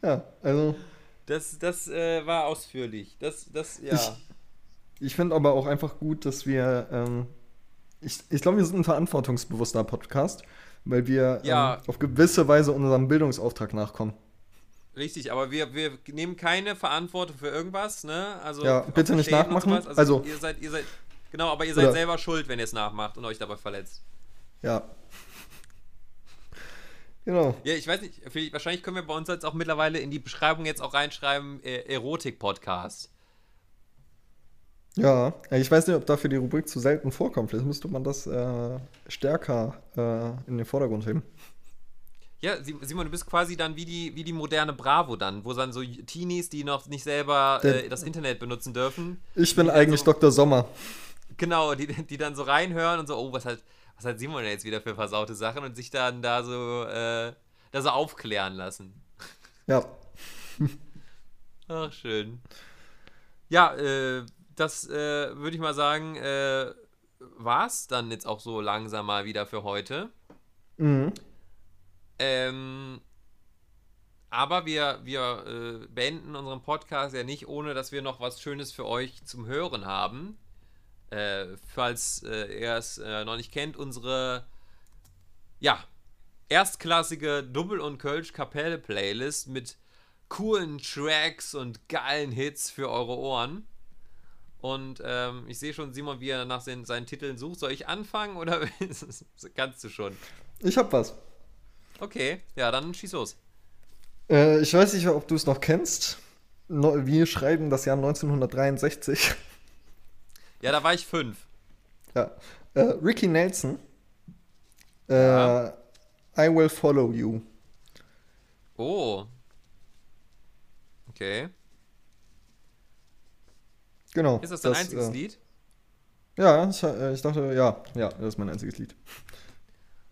Ja, also Das, das äh, war ausführlich. Das, das, ja. ich finde aber auch einfach gut, dass wir, ähm, ich, ich glaube, wir sind ein verantwortungsbewusster Podcast, weil wir Ja. ähm, auf gewisse Weise unserem Bildungsauftrag nachkommen. Richtig, aber wir, wir nehmen keine Verantwortung für irgendwas, ne? Also Ja, bitte nicht nachmachen. Also, Also- ihr seid, ihr seid, genau, aber ihr seid Oder- selber schuld, wenn ihr es nachmacht und euch dabei verletzt. Ja. Genau. Ja, ich weiß nicht, wahrscheinlich können wir bei uns jetzt auch mittlerweile in die Beschreibung jetzt auch reinschreiben, äh, Erotik-Podcast. Ja, ich weiß nicht, ob dafür die Rubrik zu selten vorkommt. Vielleicht müsste man das äh, stärker äh, in den Vordergrund heben. Ja, Si- Simon, du bist quasi dann wie die, wie die moderne Bravo dann, wo dann so Teenies, die noch nicht selber äh, das Internet benutzen dürfen, Ich bin eigentlich so- Dr. Sommer. Genau, die, die dann so reinhören und so, oh, was hat, was hat Simon denn jetzt wieder für versaute Sachen und sich dann da so, äh, da so aufklären lassen. Ja. Ach, schön. Ja, äh, das äh, würde ich mal sagen, äh, war's dann jetzt auch so langsam mal wieder für heute. Mhm. Ähm, aber wir, wir äh, beenden unseren Podcast ja nicht, ohne dass wir noch was Schönes für euch zum Hören haben. Äh, falls äh, ihr es äh, noch nicht kennt, unsere ja, erstklassige Double- und Kölsch-Kapelle-Playlist mit coolen Tracks und geilen Hits für eure Ohren. Und ähm, ich sehe schon, Simon, wie er nach den, seinen Titeln sucht. Soll ich anfangen oder kannst du schon? Ich hab was. Okay, ja, dann schieß los. Äh, ich weiß nicht, ob du es noch kennst. No, wir schreiben das Jahr 1963. Ja, da war ich fünf. ja. Äh, Ricky Nelson. Äh, Ja. I Will Follow You. Oh. Okay. Genau. Ist das dein einziges äh, Lied? Ja, ich, äh, ich dachte, ja, ja, das ist mein einziges Lied.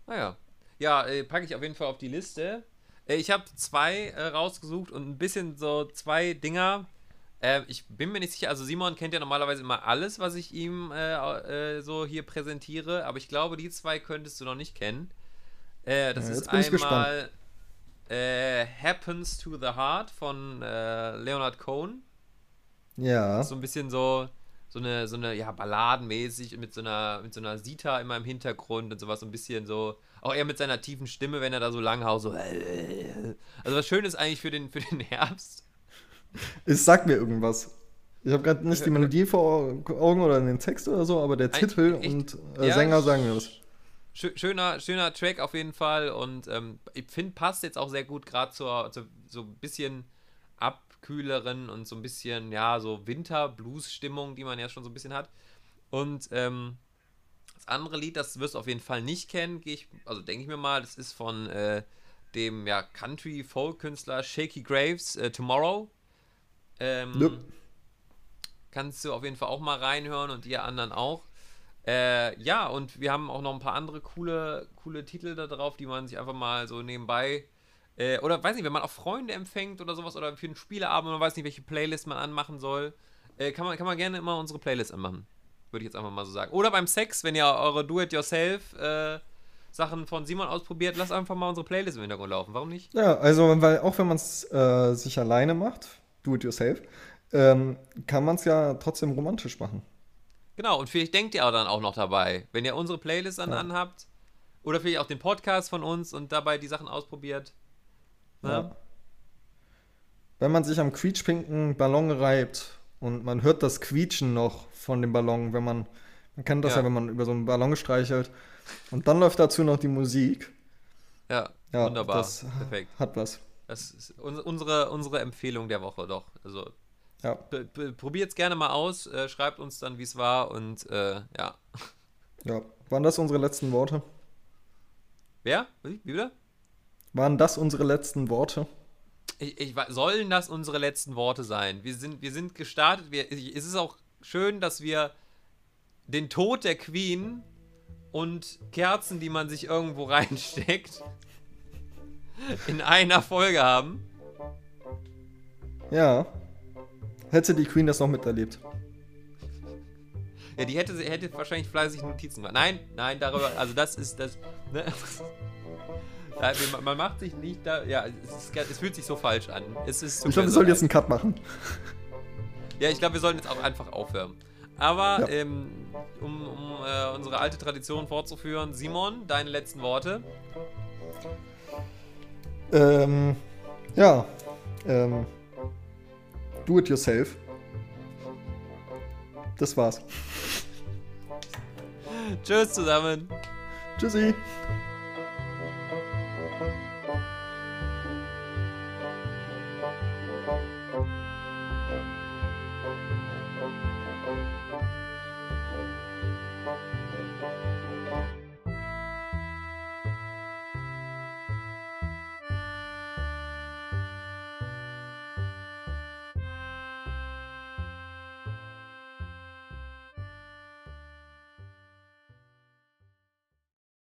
Naja. Ja, äh, packe ich auf jeden Fall auf die Liste. Äh, ich habe zwei äh, rausgesucht und ein bisschen so zwei Dinger. Äh, ich bin mir nicht sicher, also Simon kennt ja normalerweise immer alles, was ich ihm äh, äh, so hier präsentiere, aber ich glaube, die zwei könntest du noch nicht kennen. Das Ja, ist einmal Happens to the Heart von Leonard Cohen. Ja. So ein bisschen so, so eine, so eine, ja, balladenmäßig mit so einer, mit so einer Sita immer im Hintergrund und sowas, so ein bisschen so, auch eher mit seiner tiefen Stimme, wenn er da so lang haut, so. Also was schön ist eigentlich für den, für den Herbst. Es sagt mir irgendwas. Ich habe gerade nicht die Melodie vor Augen oder den Text oder so, aber der Titel echt? und äh, Ja, Sänger sagen mir was. Schö- Schöner, schöner Track auf jeden Fall und ähm, ich finde, passt jetzt auch sehr gut gerade zur, zur so ein bisschen abkühleren und so ein bisschen, ja, so Winter-Blues-Stimmung, die man ja schon so ein bisschen hat. Und ähm, das andere Lied, das wirst du auf jeden Fall nicht kennen, gehe ich, also denke ich mir mal, das ist von äh, dem ja, Country-Folk-Künstler Shaky Graves, äh, Tomorrow. Ähm, Nö. Kannst du auf jeden Fall auch mal reinhören und ihr anderen auch. Äh, ja, und wir haben auch noch ein paar andere coole, coole Titel da drauf, die man sich einfach mal so nebenbei. Äh, oder weiß nicht, wenn man auch Freunde empfängt oder sowas oder für einen Spieleabend und man weiß nicht, welche Playlist man anmachen soll, äh, kann, man, kann man gerne immer unsere Playlist anmachen. Würde ich jetzt einfach mal so sagen. Oder beim Sex, wenn ihr eure Do-It-Yourself äh, Sachen von Simon ausprobiert, lasst einfach mal unsere Playlist im Hintergrund laufen. Warum nicht? Ja, also weil auch wenn man es äh, sich alleine macht, do it yourself, ähm, kann man es ja trotzdem romantisch machen. Genau, und vielleicht denkt ihr auch dann auch noch dabei, wenn ihr unsere Playlist dann Ja. anhabt oder vielleicht auch den Podcast von uns und dabei die Sachen ausprobiert. Ne? Ja. Wenn man sich am quietschpinken Ballon reibt und man hört das Quietschen noch von dem Ballon, wenn man, man kennt das ja, Ja. wenn man über so einen Ballon streichelt und dann läuft dazu noch die Musik. Ja, Ja, wunderbar. das Perfekt. hat was. Das ist uns- unsere, unsere Empfehlung der Woche doch. Also Ja. probiert es gerne mal aus, äh, schreibt uns dann, wie es war und äh, ja. ja. Waren das unsere letzten Worte? Wer? Wie wie wieder? Waren das unsere letzten Worte? Ich, ich, sollen das unsere letzten Worte sein? Wir sind, wir sind gestartet. Wir, es ist auch schön, dass wir den Tod der Queen und Kerzen, die man sich irgendwo reinsteckt, in einer Folge haben. Ja. Hätte die Queen das noch miterlebt. Ja, die hätte, sie hätte wahrscheinlich fleißig Notizen gemacht. Nein, nein, darüber, also das ist das. Ne? Ja, man- macht sich nicht da. Ja, es, ist, es fühlt sich so falsch an. Es ist tut Ich glaube, wir so sollten leid. jetzt einen Cut machen. Ja, ich glaube, wir sollten jetzt auch einfach aufhören. Aber Ja. ähm, um, um äh, unsere alte Tradition fortzuführen, Simon, deine letzten Worte. Ähm, ja. Ähm, do it yourself. Das war's. Tschüss zusammen. Tschüssi.